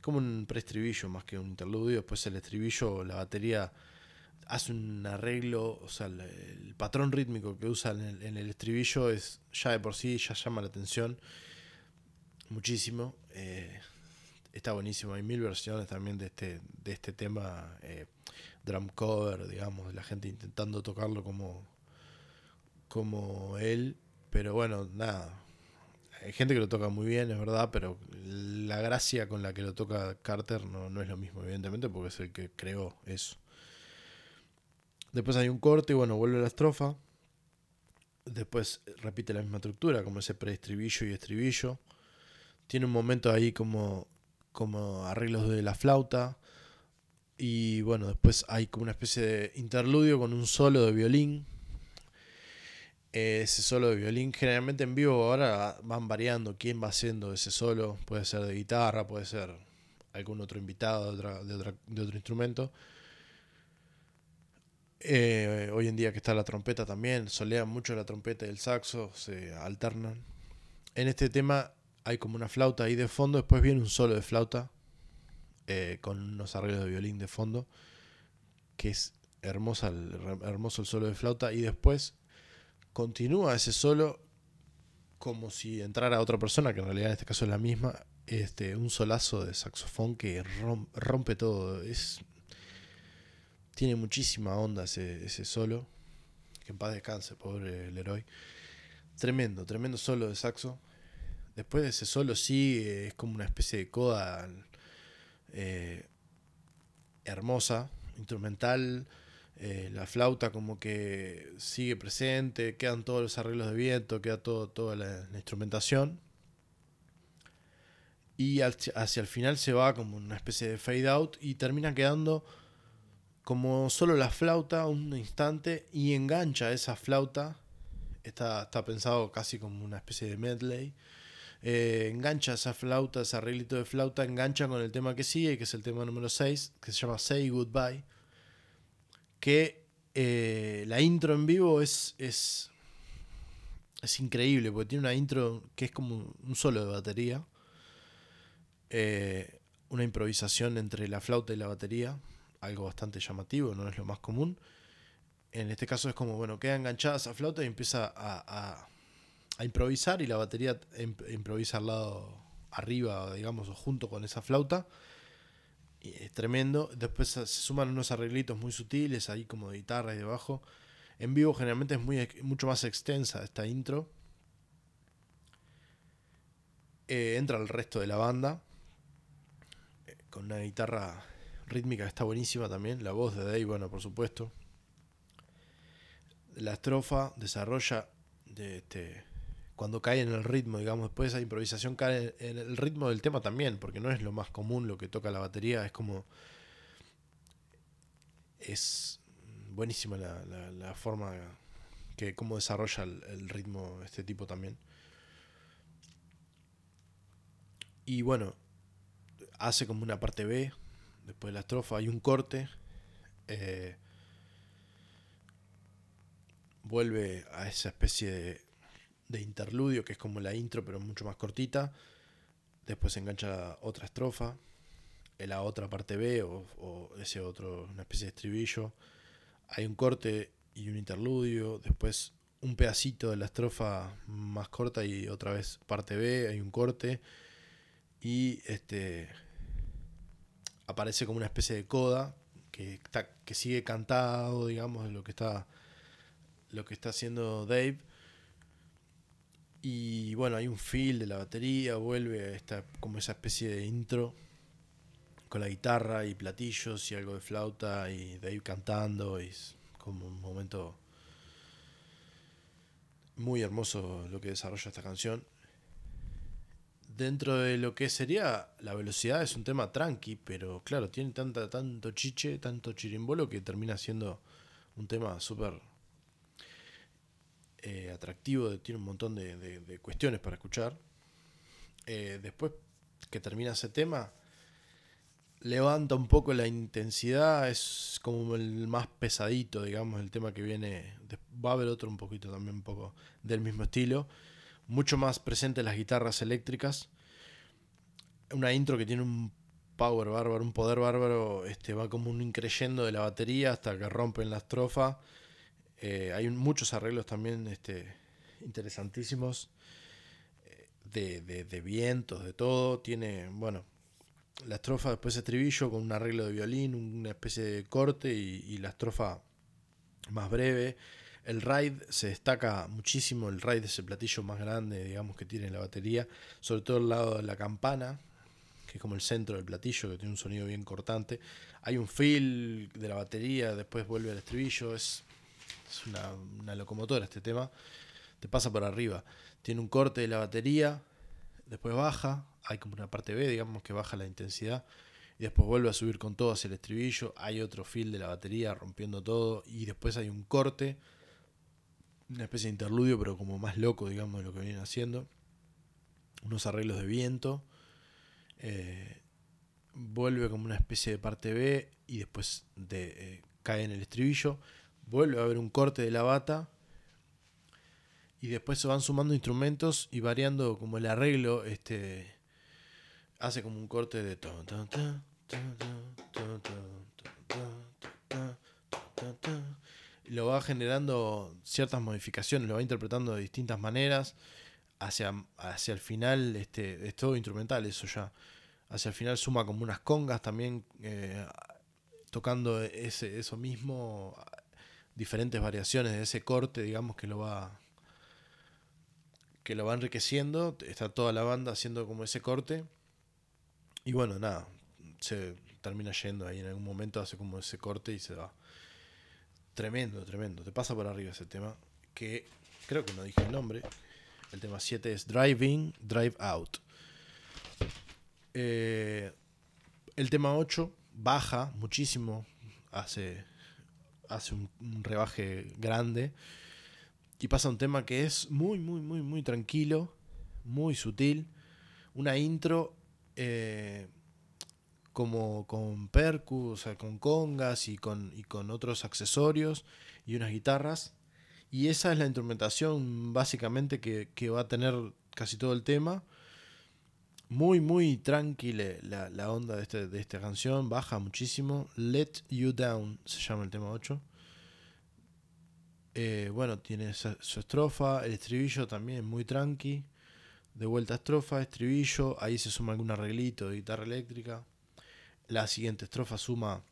como un preestribillo más que un interludio, después el estribillo, la batería hace un arreglo, o sea, el, patrón rítmico que usa en el, estribillo es ya de por sí, ya llama la atención muchísimo. Eh, está buenísimo, hay mil versiones también de este, de este tema. Eh, drum cover, digamos, de la gente intentando tocarlo como, como él. Pero bueno, nada. Hay gente que lo toca muy bien, es verdad, pero la gracia con la que lo toca Carter no, no es lo mismo, evidentemente, porque es el que creó eso. Después hay un corte y bueno, vuelve la estrofa. Después repite la misma estructura, como ese preestribillo y estribillo. Tiene un momento ahí como, como arreglos de la flauta. Y bueno, después hay como una especie de interludio con un solo de violín. Ese solo de violín, generalmente en vivo ahora van variando quién va haciendo ese solo. Puede ser de guitarra, puede ser algún otro invitado de, de, otro instrumento. Eh, hoy en día que está la trompeta también, solean mucho la trompeta y el saxo, se alternan. En este tema hay como una flauta ahí de fondo, después viene un solo de flauta eh, con unos arreglos de violín de fondo, que es el, hermoso el solo de flauta, y después continúa ese solo como si entrara otra persona, que en realidad en este caso es la misma, este, un solazo de saxofón que rompe todo, es tiene muchísima onda ese, ese solo, que en paz descanse, pobre Leroy. Tremendo, tremendo solo de saxo. Después de ese solo sí es como una especie de coda eh, hermosa, instrumental. Eh, la flauta como que sigue presente, quedan todos los arreglos de viento, queda todo, toda la, instrumentación. Y hacia el final se va como una especie de fade out y termina quedando como solo la flauta un instante y engancha esa flauta. Está, está pensado casi como una especie de medley. Eh, engancha esa flauta, ese arreglito de flauta, engancha con el tema que sigue, que es el tema número 6, que se llama Say Goodbye. Que eh, la intro en vivo es, es, es increíble, porque tiene una intro que es como un solo de batería. Eh, una improvisación entre la flauta y la batería algo bastante llamativo, no es lo más común. En este caso es como, bueno, queda enganchada esa flauta y empieza a, improvisar y la batería improvisa al lado arriba, digamos, o junto con esa flauta. Es tremendo. Después se suman unos arreglitos muy sutiles ahí como de guitarra y de bajo. En vivo generalmente es muy, mucho más extensa esta intro. Eh, entra el resto de la banda eh, con una guitarra rítmica está buenísima también. La voz de Dave, bueno, por supuesto. La estrofa desarrolla de este, cuando cae en el ritmo, digamos, después esa improvisación cae en el ritmo del tema también, porque no es lo más común lo que toca la batería, es como. Es buenísima la, forma que cómo desarrolla el ritmo este tipo también. Y bueno, hace como una parte B después de la estrofa hay un corte, eh, vuelve a esa especie de, interludio que es como la intro pero mucho más cortita, después se engancha otra estrofa, en la otra parte B o, ese otro, una especie de estribillo, hay un corte y un interludio, después un pedacito de la estrofa más corta y otra vez parte B, hay un corte. Y este aparece como una especie de coda que, está, que sigue cantado, digamos, lo que está, lo que está haciendo Dave. Y bueno, hay un feel de la batería, vuelve a esta, como esa especie de intro con la guitarra y platillos y algo de flauta y Dave cantando. Y es como un momento muy hermoso lo que desarrolla esta canción dentro de lo que sería la velocidad es un tema tranqui, pero claro, tiene tanta, tanto chiche, tanto chirimbolo que termina siendo un tema súper eh, atractivo, tiene un montón de, cuestiones para escuchar. Eh, después que termina ese tema, levanta un poco la intensidad, es como el más pesadito, digamos, el tema que viene. Va a haber otro un poquito también, un poco del mismo estilo mucho más presente las guitarras eléctricas. Una intro que tiene un power bárbaro, un poder bárbaro, este, va como un increyendo de la batería hasta que rompen la estrofa. Eh, hay muchos arreglos también este, interesantísimos eh, de, vientos, de todo. Tiene, bueno, la estrofa después estribillo con un arreglo de violín, una especie de corte y, y la estrofa más breve. El ride se destaca muchísimo, el ride es el platillo más grande, digamos, que tiene la batería, sobre todo el lado de la campana, que es como el centro del platillo, que tiene un sonido bien cortante. Hay un feel de la batería, después vuelve al estribillo, es, una, locomotora este tema, te pasa por arriba. Tiene un corte de la batería, después baja, hay como una parte B, digamos, que baja la intensidad y después vuelve a subir con todo hacia el estribillo, hay otro feel de la batería rompiendo todo y después hay un corte una especie de interludio, pero como más loco, digamos, de lo que vienen haciendo. Unos arreglos de viento. Eh, vuelve como una especie de parte B y después de, eh, cae en el estribillo. Vuelve a haber un corte de la bata. Y después se van sumando instrumentos y variando como el arreglo. Este hace como un corte de lo va generando ciertas modificaciones, lo va interpretando de distintas maneras. Hacia, hacia el final, este, es todo instrumental eso ya. Hacia el final suma como unas congas también, eh, tocando ese, eso mismo, diferentes variaciones de ese corte, digamos, que lo va que lo va enriqueciendo, está toda la banda haciendo como ese corte. Y bueno, nada, se termina yendo ahí en algún momento, hace como ese corte y se va. Tremendo, tremendo. Te pasa por arriba ese tema, que creo que no dije el nombre. El tema 7 es Driving, Drive Out. Eh, el tema 8 baja muchísimo, hace, hace un, rebaje grande y pasa un tema que es muy, muy, muy, muy tranquilo, muy sutil. Una intro eh, como con percus, con congas y con, y con otros accesorios y unas guitarras. Y esa es la instrumentación básicamente que, que va a tener casi todo el tema muy, muy tranquila la, onda de, este, de, esta canción, baja muchísimo. Let You Down se llama el tema 8. Eh, bueno, tiene su, estrofa, el estribillo también muy tranqui. De vuelta estrofa, estribillo, ahí se suma algún arreglito de guitarra eléctrica. La siguiente estrofa suma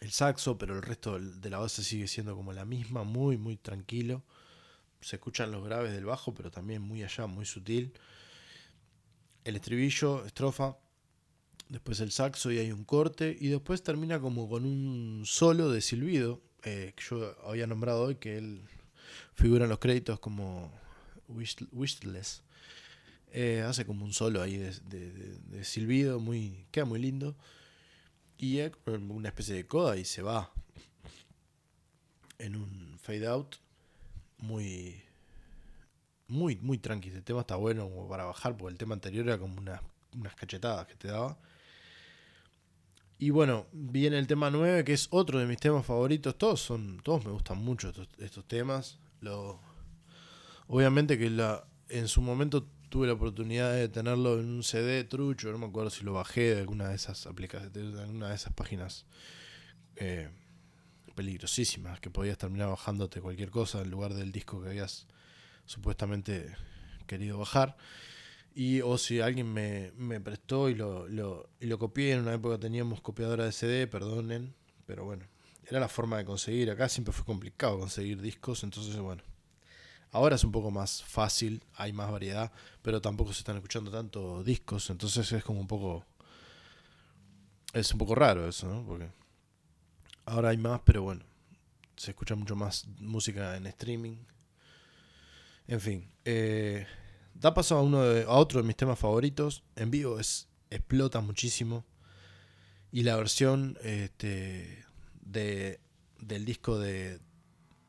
el saxo, pero el resto de la base sigue siendo como la misma, muy, muy tranquilo. Se escuchan los graves del bajo, pero también muy allá, muy sutil el estribillo, estrofa, después el saxo y hay un corte, y después termina como con un solo de silbido, eh, que yo había nombrado hoy, que él figura en los créditos como Wishless. Eh, hace como un solo ahí de, silbido, muy, queda muy lindo. Es una especie de coda y se va en un fade out muy muy, muy tranqui. El tema está bueno para bajar, porque el tema anterior era como unas cachetadas que te daba. Y bueno, viene el tema 9, que es otro de mis temas favoritos. Todos son, todos me gustan mucho estos, temas. Lo, obviamente que la, en su momento tuve la oportunidad de tenerlo en un CD trucho, no me acuerdo si lo bajé de alguna de esas aplicaciones, de alguna de esas páginas eh, peligrosísimas, que podías terminar bajándote cualquier cosa en lugar del disco que habías supuestamente querido bajar. Y o si alguien me, prestó y lo, lo, y lo copié, en una época teníamos copiadora de CD, perdonen, pero bueno, era la forma de conseguir. Acá siempre fue complicado conseguir discos, entonces bueno. Ahora es un poco más fácil, hay más variedad, pero tampoco se están escuchando tanto discos, entonces es como un poco... Es un poco raro eso, ¿no? Porque ahora hay más, pero bueno, se escucha mucho más música en streaming, en fin, eh, da paso a, uno a otro de mis temas favoritos. En vivo es explota muchísimo. Y la versión este, de, del disco de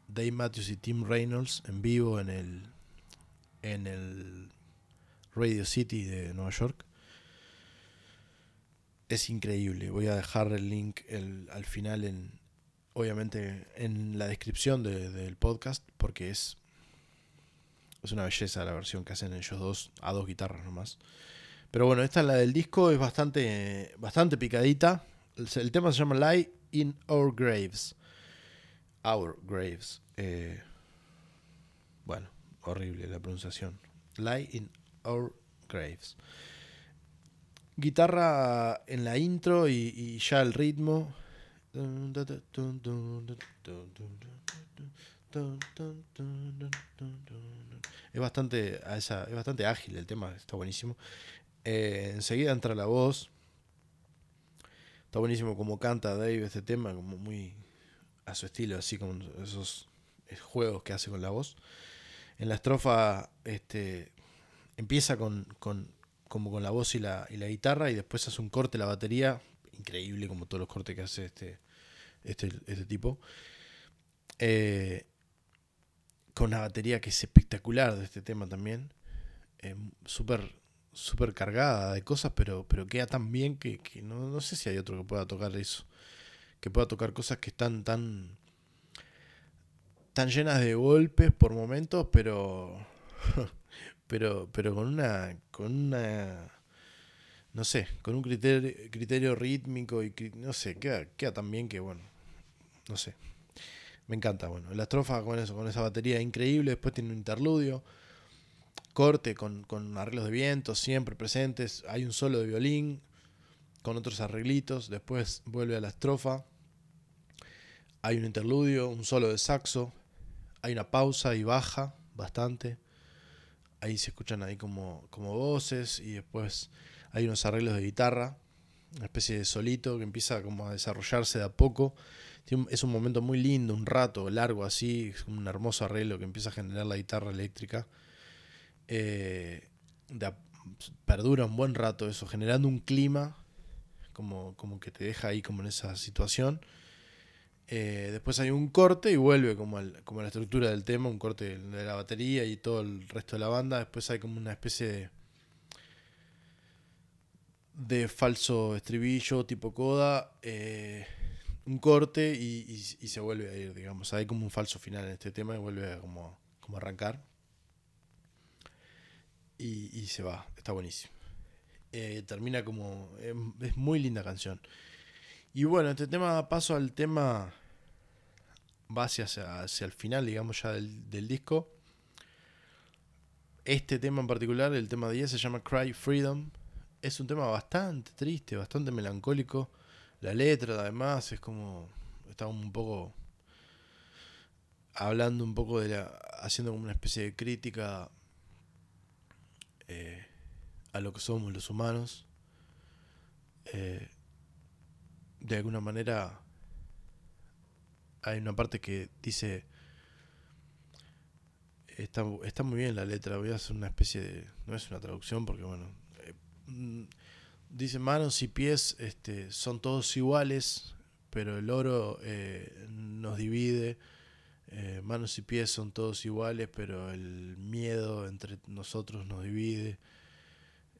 Dave Matthews y Tim Reynolds en vivo en el, en el Radio City de Nueva York. Es increíble. Voy a dejar el link al final en, obviamente en la descripción del podcast porque es es una belleza la versión que hacen ellos dos, a dos guitarras nomás. Pero bueno, esta es la del disco, es bastante, bastante picadita. El, tema se llama Lie in Our Graves. Our Graves. Eh, bueno, horrible la pronunciación. Lie in Our Graves. Guitarra en la intro y ya el ritmo. Es bastante, es bastante ágil el tema, está buenísimo. Eh, enseguida entra la voz. Está buenísimo como canta Dave este tema, como muy a su estilo, así como esos juegos que hace con la voz. En la estrofa este, empieza con, con, como con la voz y la, y la guitarra y después hace un corte la batería, increíble como todos los cortes que hace este, este, este tipo. Eh, con una batería que es espectacular de este tema también. Eh, súper super cargada de cosas, pero, pero queda tan bien que, no, no, sé si hay otro que pueda tocar eso. Que pueda tocar cosas que están tan, tan llenas de golpes por momentos, pero, (laughs) pero, pero con una, con una, no sé, con un criterio, criterio rítmico y no sé, queda, queda tan bien que bueno, no sé. Me encanta, bueno. La estrofa con eso, con esa batería increíble. Después tiene un interludio. Corte con, arreglos de viento siempre presentes. Hay un solo de violín con otros arreglitos. Después vuelve a la estrofa. Hay un interludio, un solo de saxo, hay una pausa y baja bastante. Ahí se escuchan ahí como, como voces y después hay unos arreglos de guitarra, una especie de solito que empieza como a desarrollarse de a poco. Es un momento muy lindo, un rato largo así, es un hermoso arreglo que empieza a generar la guitarra eléctrica. Eh, perdura un buen rato eso, generando un clima como, como que te deja ahí como en esa situación. Eh, después hay un corte y vuelve como, como a la estructura del tema, un corte de la batería y todo el resto de la banda. Después hay como una especie de, de falso estribillo tipo coda, eh, un corte y, se vuelve a ir, digamos. Hay como un falso final en este tema y vuelve a como, como arrancar. Y, se va, está buenísimo. Eh, termina como... es muy linda canción. Y bueno, este tema paso al tema va hacia, hacia el final, digamos, ya del, disco. Este tema en particular, el tema 10, se llama Cry Freedom. Es un tema bastante triste, bastante melancólico. La letra, además, es como. Está un poco. Hablando un poco de la. Haciendo como una especie de crítica. Eh, a lo que somos los humanos. Eh, de alguna manera hay una parte que dice está, está muy bien la letra voy a hacer una especie de no es una traducción porque bueno eh, mm, dice manos y pies este son todos iguales pero el oro eh, nos divide manos y pies son todos iguales pero el miedo entre nosotros nos divide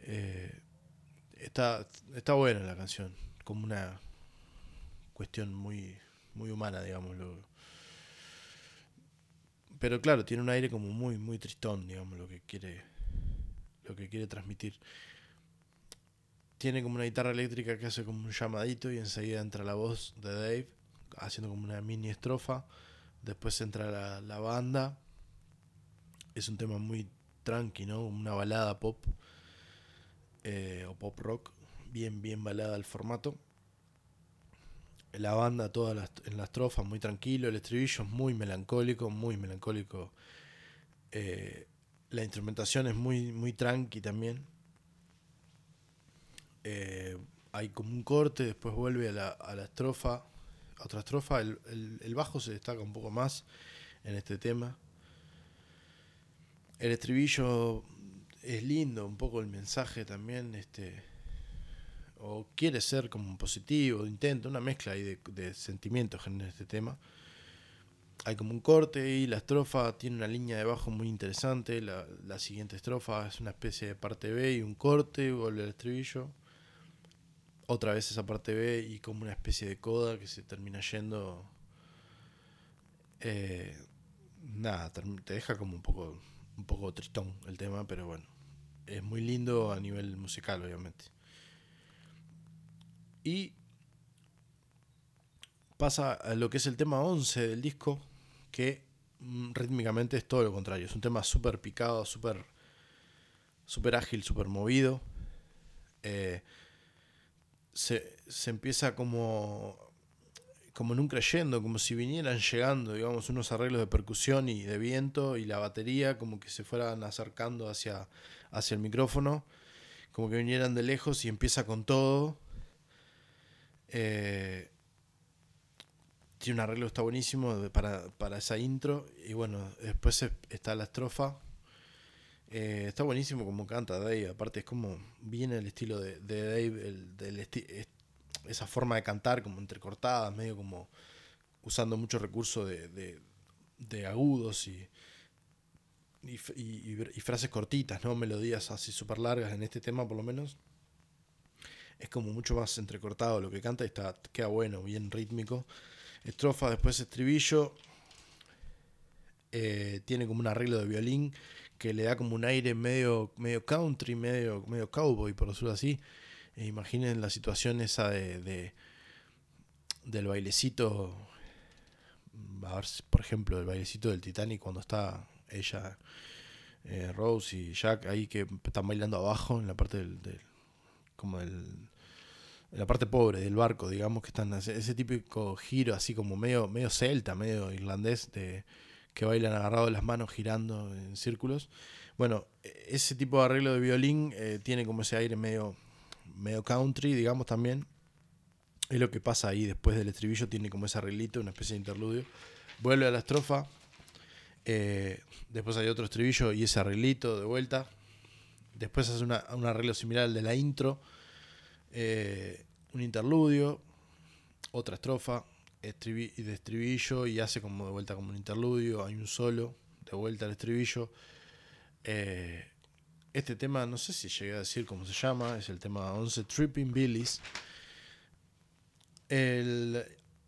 está está buena la canción como una cuestión muy, muy humana, digámoslo. Pero claro, tiene un aire como muy, muy tristón, digamos, lo que quiere, lo que quiere transmitir. Tiene como una guitarra eléctrica que hace como un llamadito y enseguida entra la voz de Dave, haciendo como una mini estrofa. Después entra la, la banda. Es un tema muy tranqui, ¿no? Una balada pop eh, o pop rock, bien, bien balada al formato la banda toda en la estrofa muy tranquilo, el estribillo es muy melancólico, muy melancólico. Eh, la instrumentación es muy, muy tranqui también. Eh, hay como un corte, después vuelve a la, a la estrofa, a otra estrofa, el, el, bajo se destaca un poco más en este tema. El estribillo es lindo, un poco el mensaje también, este, o quiere ser como positivo, intenta, una mezcla ahí de, sentimientos en este tema. Hay como un corte y la estrofa tiene una línea de bajo muy interesante. La, siguiente estrofa es una especie de parte B y un corte, vuelve al estribillo. Otra vez esa parte B y como una especie de coda que se termina yendo. Eh, nada, te deja como un poco, un poco tristón el tema, pero bueno. Es muy lindo a nivel musical, obviamente. Y pasa a lo que es el tema 11 del disco, que mm, rítmicamente es todo lo contrario. Es un tema súper picado, súper super ágil, súper movido. Eh, se, empieza como, como en un creyendo, como si vinieran llegando, digamos, unos arreglos de percusión y de viento y la batería como que se fueran acercando hacia, hacia el micrófono, como que vinieran de lejos y empieza con todo eh, tiene un arreglo está buenísimo para, esa intro. Y bueno, después está la estrofa. Eh, está buenísimo como canta Dave. Aparte es como viene el estilo de, Dave, esa forma de cantar como entrecortada, medio como usando mucho recurso de, agudos y, y, frases cortitas, ¿no? Melodías así súper largas en este tema por lo menos es como mucho más entrecortado lo que canta y está, queda bueno, bien rítmico. Estrofa, después estribillo. Eh, tiene como un arreglo de violín que le da como un aire medio, medio country, medio, medio cowboy, por decirlo así. E imaginen la situación esa de, del bailecito. A ver, por ejemplo, el bailecito del Titanic cuando está ella, eh, Rose y Jack ahí que están bailando abajo en la parte del como del, en la parte pobre del barco, digamos, que están ese típico giro así como medio, medio celta, medio irlandés, de que bailan agarrados de las manos girando en círculos. Bueno, ese tipo de arreglo de violín eh, tiene como ese aire medio, medio country, digamos también. Es lo que pasa ahí después del estribillo, tiene como ese arreglito, una especie de interludio. Vuelve a la estrofa, eh, después hay otro estribillo y ese arreglito de vuelta. Después hace un arreglo similar al de la intro eh, un interludio, otra estrofa, y de estribillo y hace como de vuelta como un interludio, hay un solo, de vuelta al estribillo. Eh, este tema, no sé si llegué a decir cómo se llama, es el tema 11, Tripping Billies. El,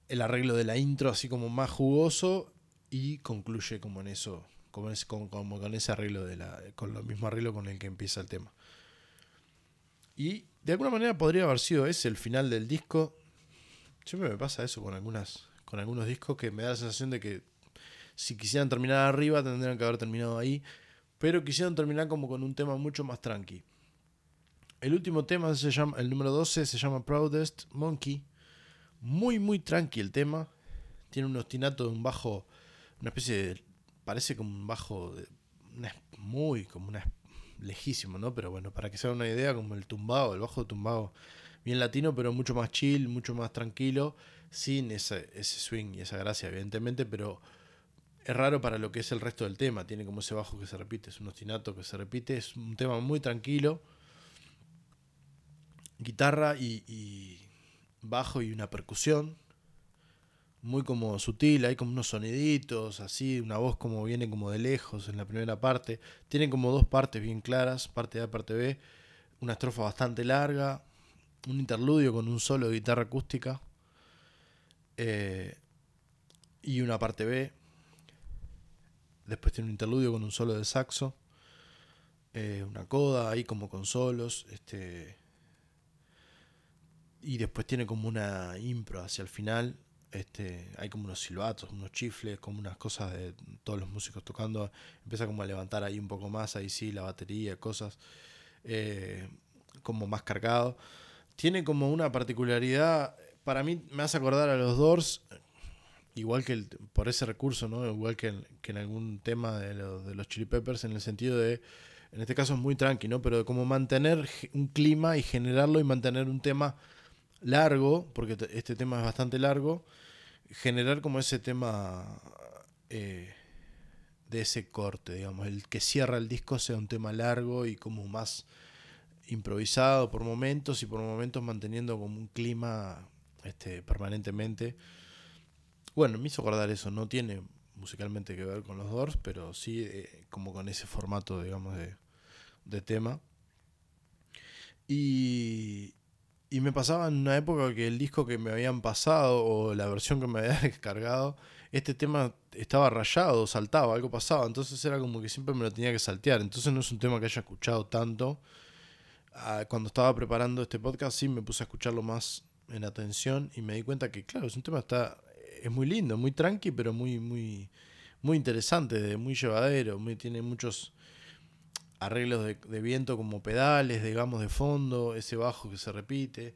el, arreglo de la intro así como más jugoso y concluye como en eso, como, es, como, con ese arreglo de la, con el mismo arreglo con el que empieza el tema. Y de alguna manera podría haber sido ese el final del disco. Siempre me pasa eso con algunas con algunos discos que me da la sensación de que si quisieran terminar arriba tendrían que haber terminado ahí, pero quisieron terminar como con un tema mucho más tranqui. El último tema se llama el número 12 se llama Proudest Monkey. Muy muy tranqui el tema. Tiene un ostinato de un bajo una especie de parece como un bajo de, muy como una lejísimo, ¿no? Pero bueno, para que se haga una idea, como el tumbado, el bajo tumbado, bien latino, pero mucho más chill, mucho más tranquilo, sin ese, ese swing y esa gracia, evidentemente, pero es raro para lo que es el resto del tema. Tiene como ese bajo que se repite, es un ostinato que se repite, es un tema muy tranquilo. Guitarra y bajo y una percusión muy como sutil, hay como unos soniditos, así, una voz como viene como de lejos en la primera parte. Tiene como dos partes bien claras, parte A, parte B, una estrofa bastante larga, un interludio con un solo de guitarra acústica eh, y una parte B. Después tiene un interludio con un solo de saxo, eh, una coda ahí como con solos, este y después tiene como una impro hacia el final este, hay como unos silbatos, unos chifles, como unas cosas de todos los músicos tocando. Empieza como a levantar ahí un poco más, ahí sí, la batería, cosas eh, como más cargado. Tiene como una particularidad, para mí me hace acordar a los Doors, igual que por ese recurso, ¿no? igual que, en algún tema de, de los Chili Peppers, en el sentido de, en este caso es muy tranqui, ¿no? pero de como mantener un clima y generarlo y mantener un tema largo, porque este tema es bastante largo, generar como ese tema eh, de ese corte, digamos, el que cierra el disco sea un tema largo y como más improvisado por momentos y por momentos manteniendo como un clima este, permanentemente. Bueno, me hizo acordar eso, no tiene musicalmente que ver con los Doors, pero sí eh, como con ese formato, digamos, de, de tema. Y, y me pasaba en una época que el disco que me habían pasado o la versión que me había (laughs) descargado, este tema estaba rayado, saltaba, algo pasaba. Entonces era como que siempre me lo tenía que saltear. Entonces no es un tema que haya escuchado tanto. Ah, cuando estaba preparando este podcast sí me puse a escucharlo más en atención y me di cuenta que claro, es un tema está es muy lindo, muy tranqui, pero muy muy muy interesante, muy llevadero, muy, tiene muchos arreglos de, viento como pedales, digamos, de fondo, ese bajo que se repite.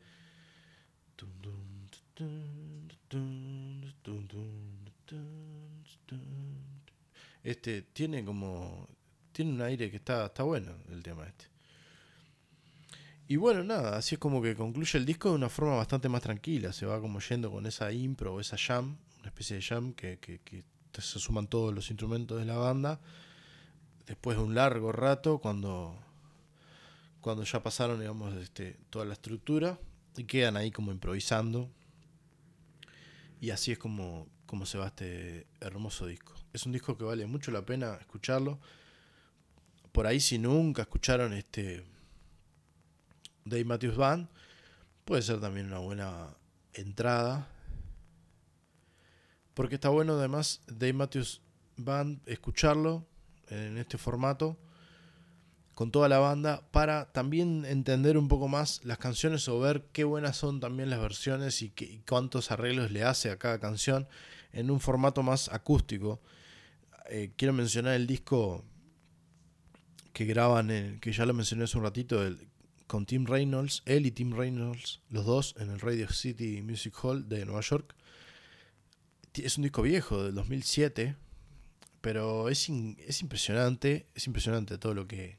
Este tiene como. Tiene un aire que está, está bueno el tema este. Y bueno, nada, así es como que concluye el disco de una forma bastante más tranquila. Se va como yendo con esa impro o esa jam, una especie de jam que, se suman todos los instrumentos de la banda después de un largo rato, cuando, cuando ya pasaron, digamos, este, toda la estructura, y quedan ahí como improvisando. Y así es como, como se va este hermoso disco. Es un disco que vale mucho la pena escucharlo. Por ahí si nunca escucharon este Dave Matthews Band, puede ser también una buena entrada. Porque está bueno además Dave Matthews Band escucharlo en este formato con toda la banda para también entender un poco más las canciones o ver qué buenas son también las versiones y, qué, cuántos arreglos le hace a cada canción en un formato más acústico. Eh, quiero mencionar el disco que graban, que ya lo mencioné hace un ratito, con Tim Reynolds, él y Tim Reynolds, los dos en el Radio City Music Hall de Nueva York. Es un disco viejo, del 2007, pero es, es impresionante, es impresionante todo lo que...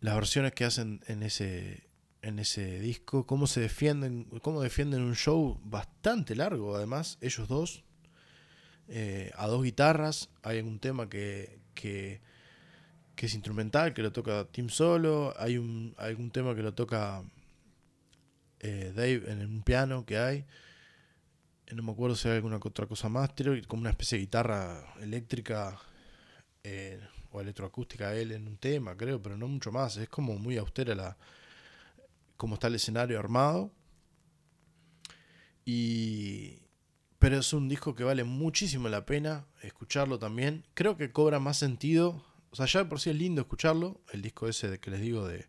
Las versiones que hacen en ese, en ese disco, cómo se defienden, cómo defienden un show bastante largo, además, ellos dos, eh, a dos guitarras, hay un tema que, que que es instrumental, que lo toca Tim solo. Hay un, algún tema que lo toca eh, Dave en un piano que hay. Eh, no me acuerdo si hay alguna otra cosa más. Creo como una especie de guitarra eléctrica eh, o electroacústica él en un tema, creo, pero no mucho más. Es como muy austera la como está el escenario armado. Y pero es un disco que vale muchísimo la pena escucharlo también. Creo que cobra más sentido o sea, ya por sí es lindo escucharlo. El disco ese de que les digo de.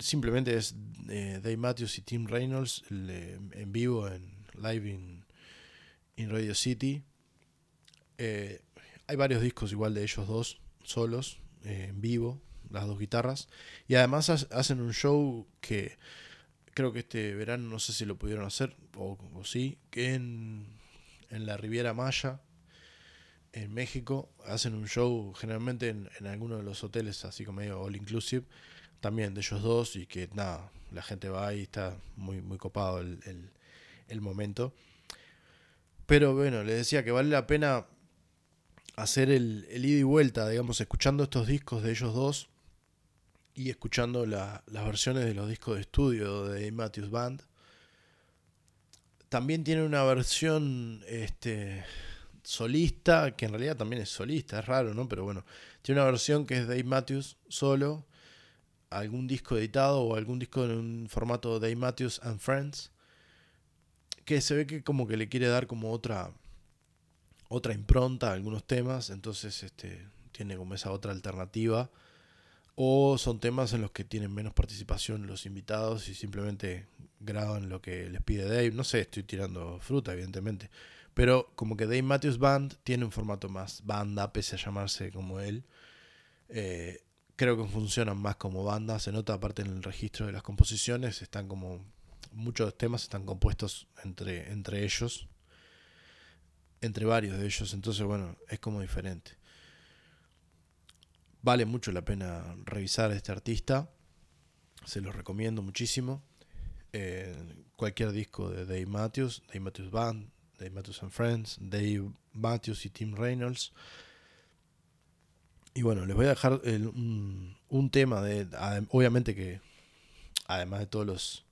Simplemente es eh, Dave Matthews y Tim Reynolds en vivo en live in, Radio City. Eh, hay varios discos igual de ellos dos solos eh, en vivo, las dos guitarras. Y además hacen un show que creo que este verano no sé si lo pudieron hacer o, o sí, que en, en la Riviera Maya en México hacen un show generalmente en, en alguno de los hoteles, así como medio all inclusive, también de ellos dos, y que nada, la gente va y está muy, muy copado el, el, momento. Pero bueno, les decía que vale la pena hacer el, el, ida y vuelta, digamos, escuchando estos discos de ellos dos y escuchando las versiones de los discos de estudio de Matthews Band. También tiene una versión este, solista, que en realidad también es solista, es raro, ¿no? Pero bueno, tiene una versión que es Dave Matthews solo, algún disco editado o algún disco en un formato Dave Matthews and Friends, que se ve que como que le quiere dar como otra otra impronta a algunos temas, entonces este tiene como esa otra alternativa o son temas en los que tienen menos participación los invitados y simplemente graban lo que les pide Dave, no sé, estoy tirando fruta evidentemente. Pero como que Dave Matthews Band tiene un formato más banda, pese a llamarse como él. Eh, creo que funcionan más como banda. Se nota aparte en el registro de las composiciones. Están como. Muchos temas están compuestos entre, entre ellos. Entre varios de ellos. Entonces, bueno, es como diferente. Vale mucho la pena revisar a este artista. Se los recomiendo muchísimo. Eh, cualquier disco de Dave Matthews, Dave Matthews Band, Dave Matthews and Friends, Dave Matthews y Tim Reynolds. Y bueno, les voy a dejar un, tema de, obviamente que, además de todos los,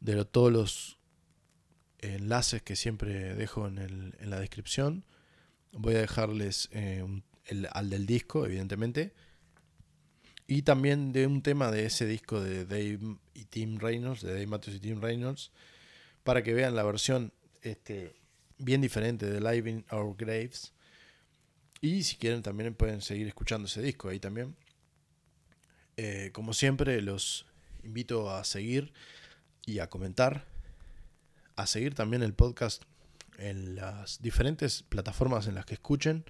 de todos los enlaces que siempre dejo en, el, en la descripción, voy a dejarles eh, el, al del disco, evidentemente. Y también de un tema de ese disco de Dave y Tim Reynolds, de Dave Matthews y Tim Reynolds, para que vean la versión este, bien diferente de Live in Our Graves. Y si quieren también pueden seguir escuchando ese disco ahí también. Eh, como siempre los invito a seguir y a comentar. A seguir también el podcast en las diferentes plataformas en las que escuchen.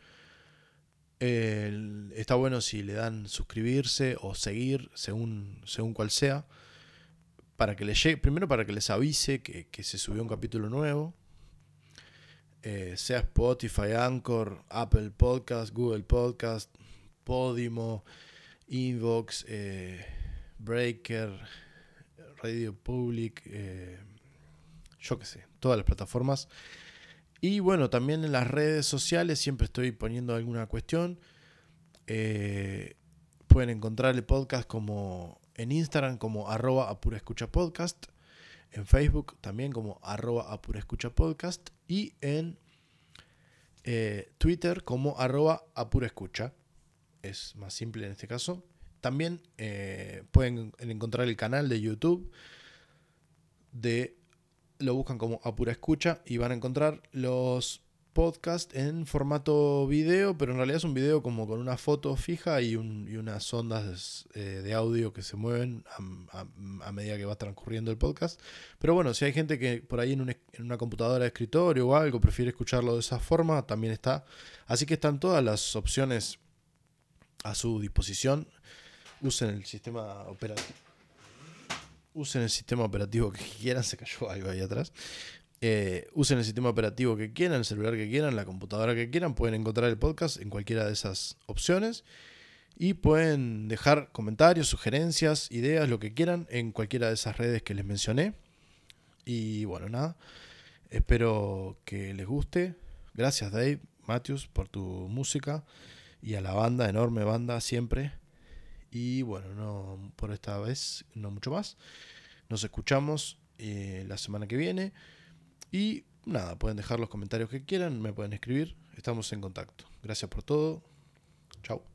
está bueno si le dan suscribirse o seguir según, según cual sea. Para que les llegue, primero para que les avise que, que se subió un capítulo nuevo eh, sea Spotify, Anchor, Apple Podcast, Google Podcast, Podimo, Inbox, eh, Breaker, Radio Public, eh, yo qué sé, todas las plataformas. Y bueno, también en las redes sociales siempre estoy poniendo alguna cuestión. pueden encontrar el podcast como en Instagram como arroba escucha podcast en Facebook también como arroba apura escucha podcast y en eh, Twitter como arroba apura escucha. Es más simple en este caso. También eh, pueden encontrar el canal de YouTube de lo buscan como apura escucha y van a encontrar los podcast en formato video, pero en realidad es un video como con una foto fija y, unas ondas eh, de audio que se mueven a, medida que va transcurriendo el podcast. Pero bueno, si hay gente que por ahí en, en, una computadora de escritorio o algo prefiere escucharlo de esa forma, también está. Así que están todas las opciones a su disposición. usen el sistema operativo. Usen el sistema operativo que quieran, se cayó algo ahí atrás. Eh, usen el sistema operativo que quieran, el celular que quieran, la computadora que quieran. Pueden encontrar el podcast en cualquiera de esas opciones. Y pueden dejar comentarios, sugerencias, ideas, lo que quieran en cualquiera de esas redes que les mencioné. Y bueno, nada. Espero que les guste. Gracias Dave, Matthews, por tu música. Y a la banda, enorme banda siempre. Y bueno, no por esta vez, no mucho más. Nos escuchamos eh, la semana que viene. Y nada, pueden dejar los comentarios que quieran, me pueden escribir. Estamos en contacto. Gracias por todo. Chao.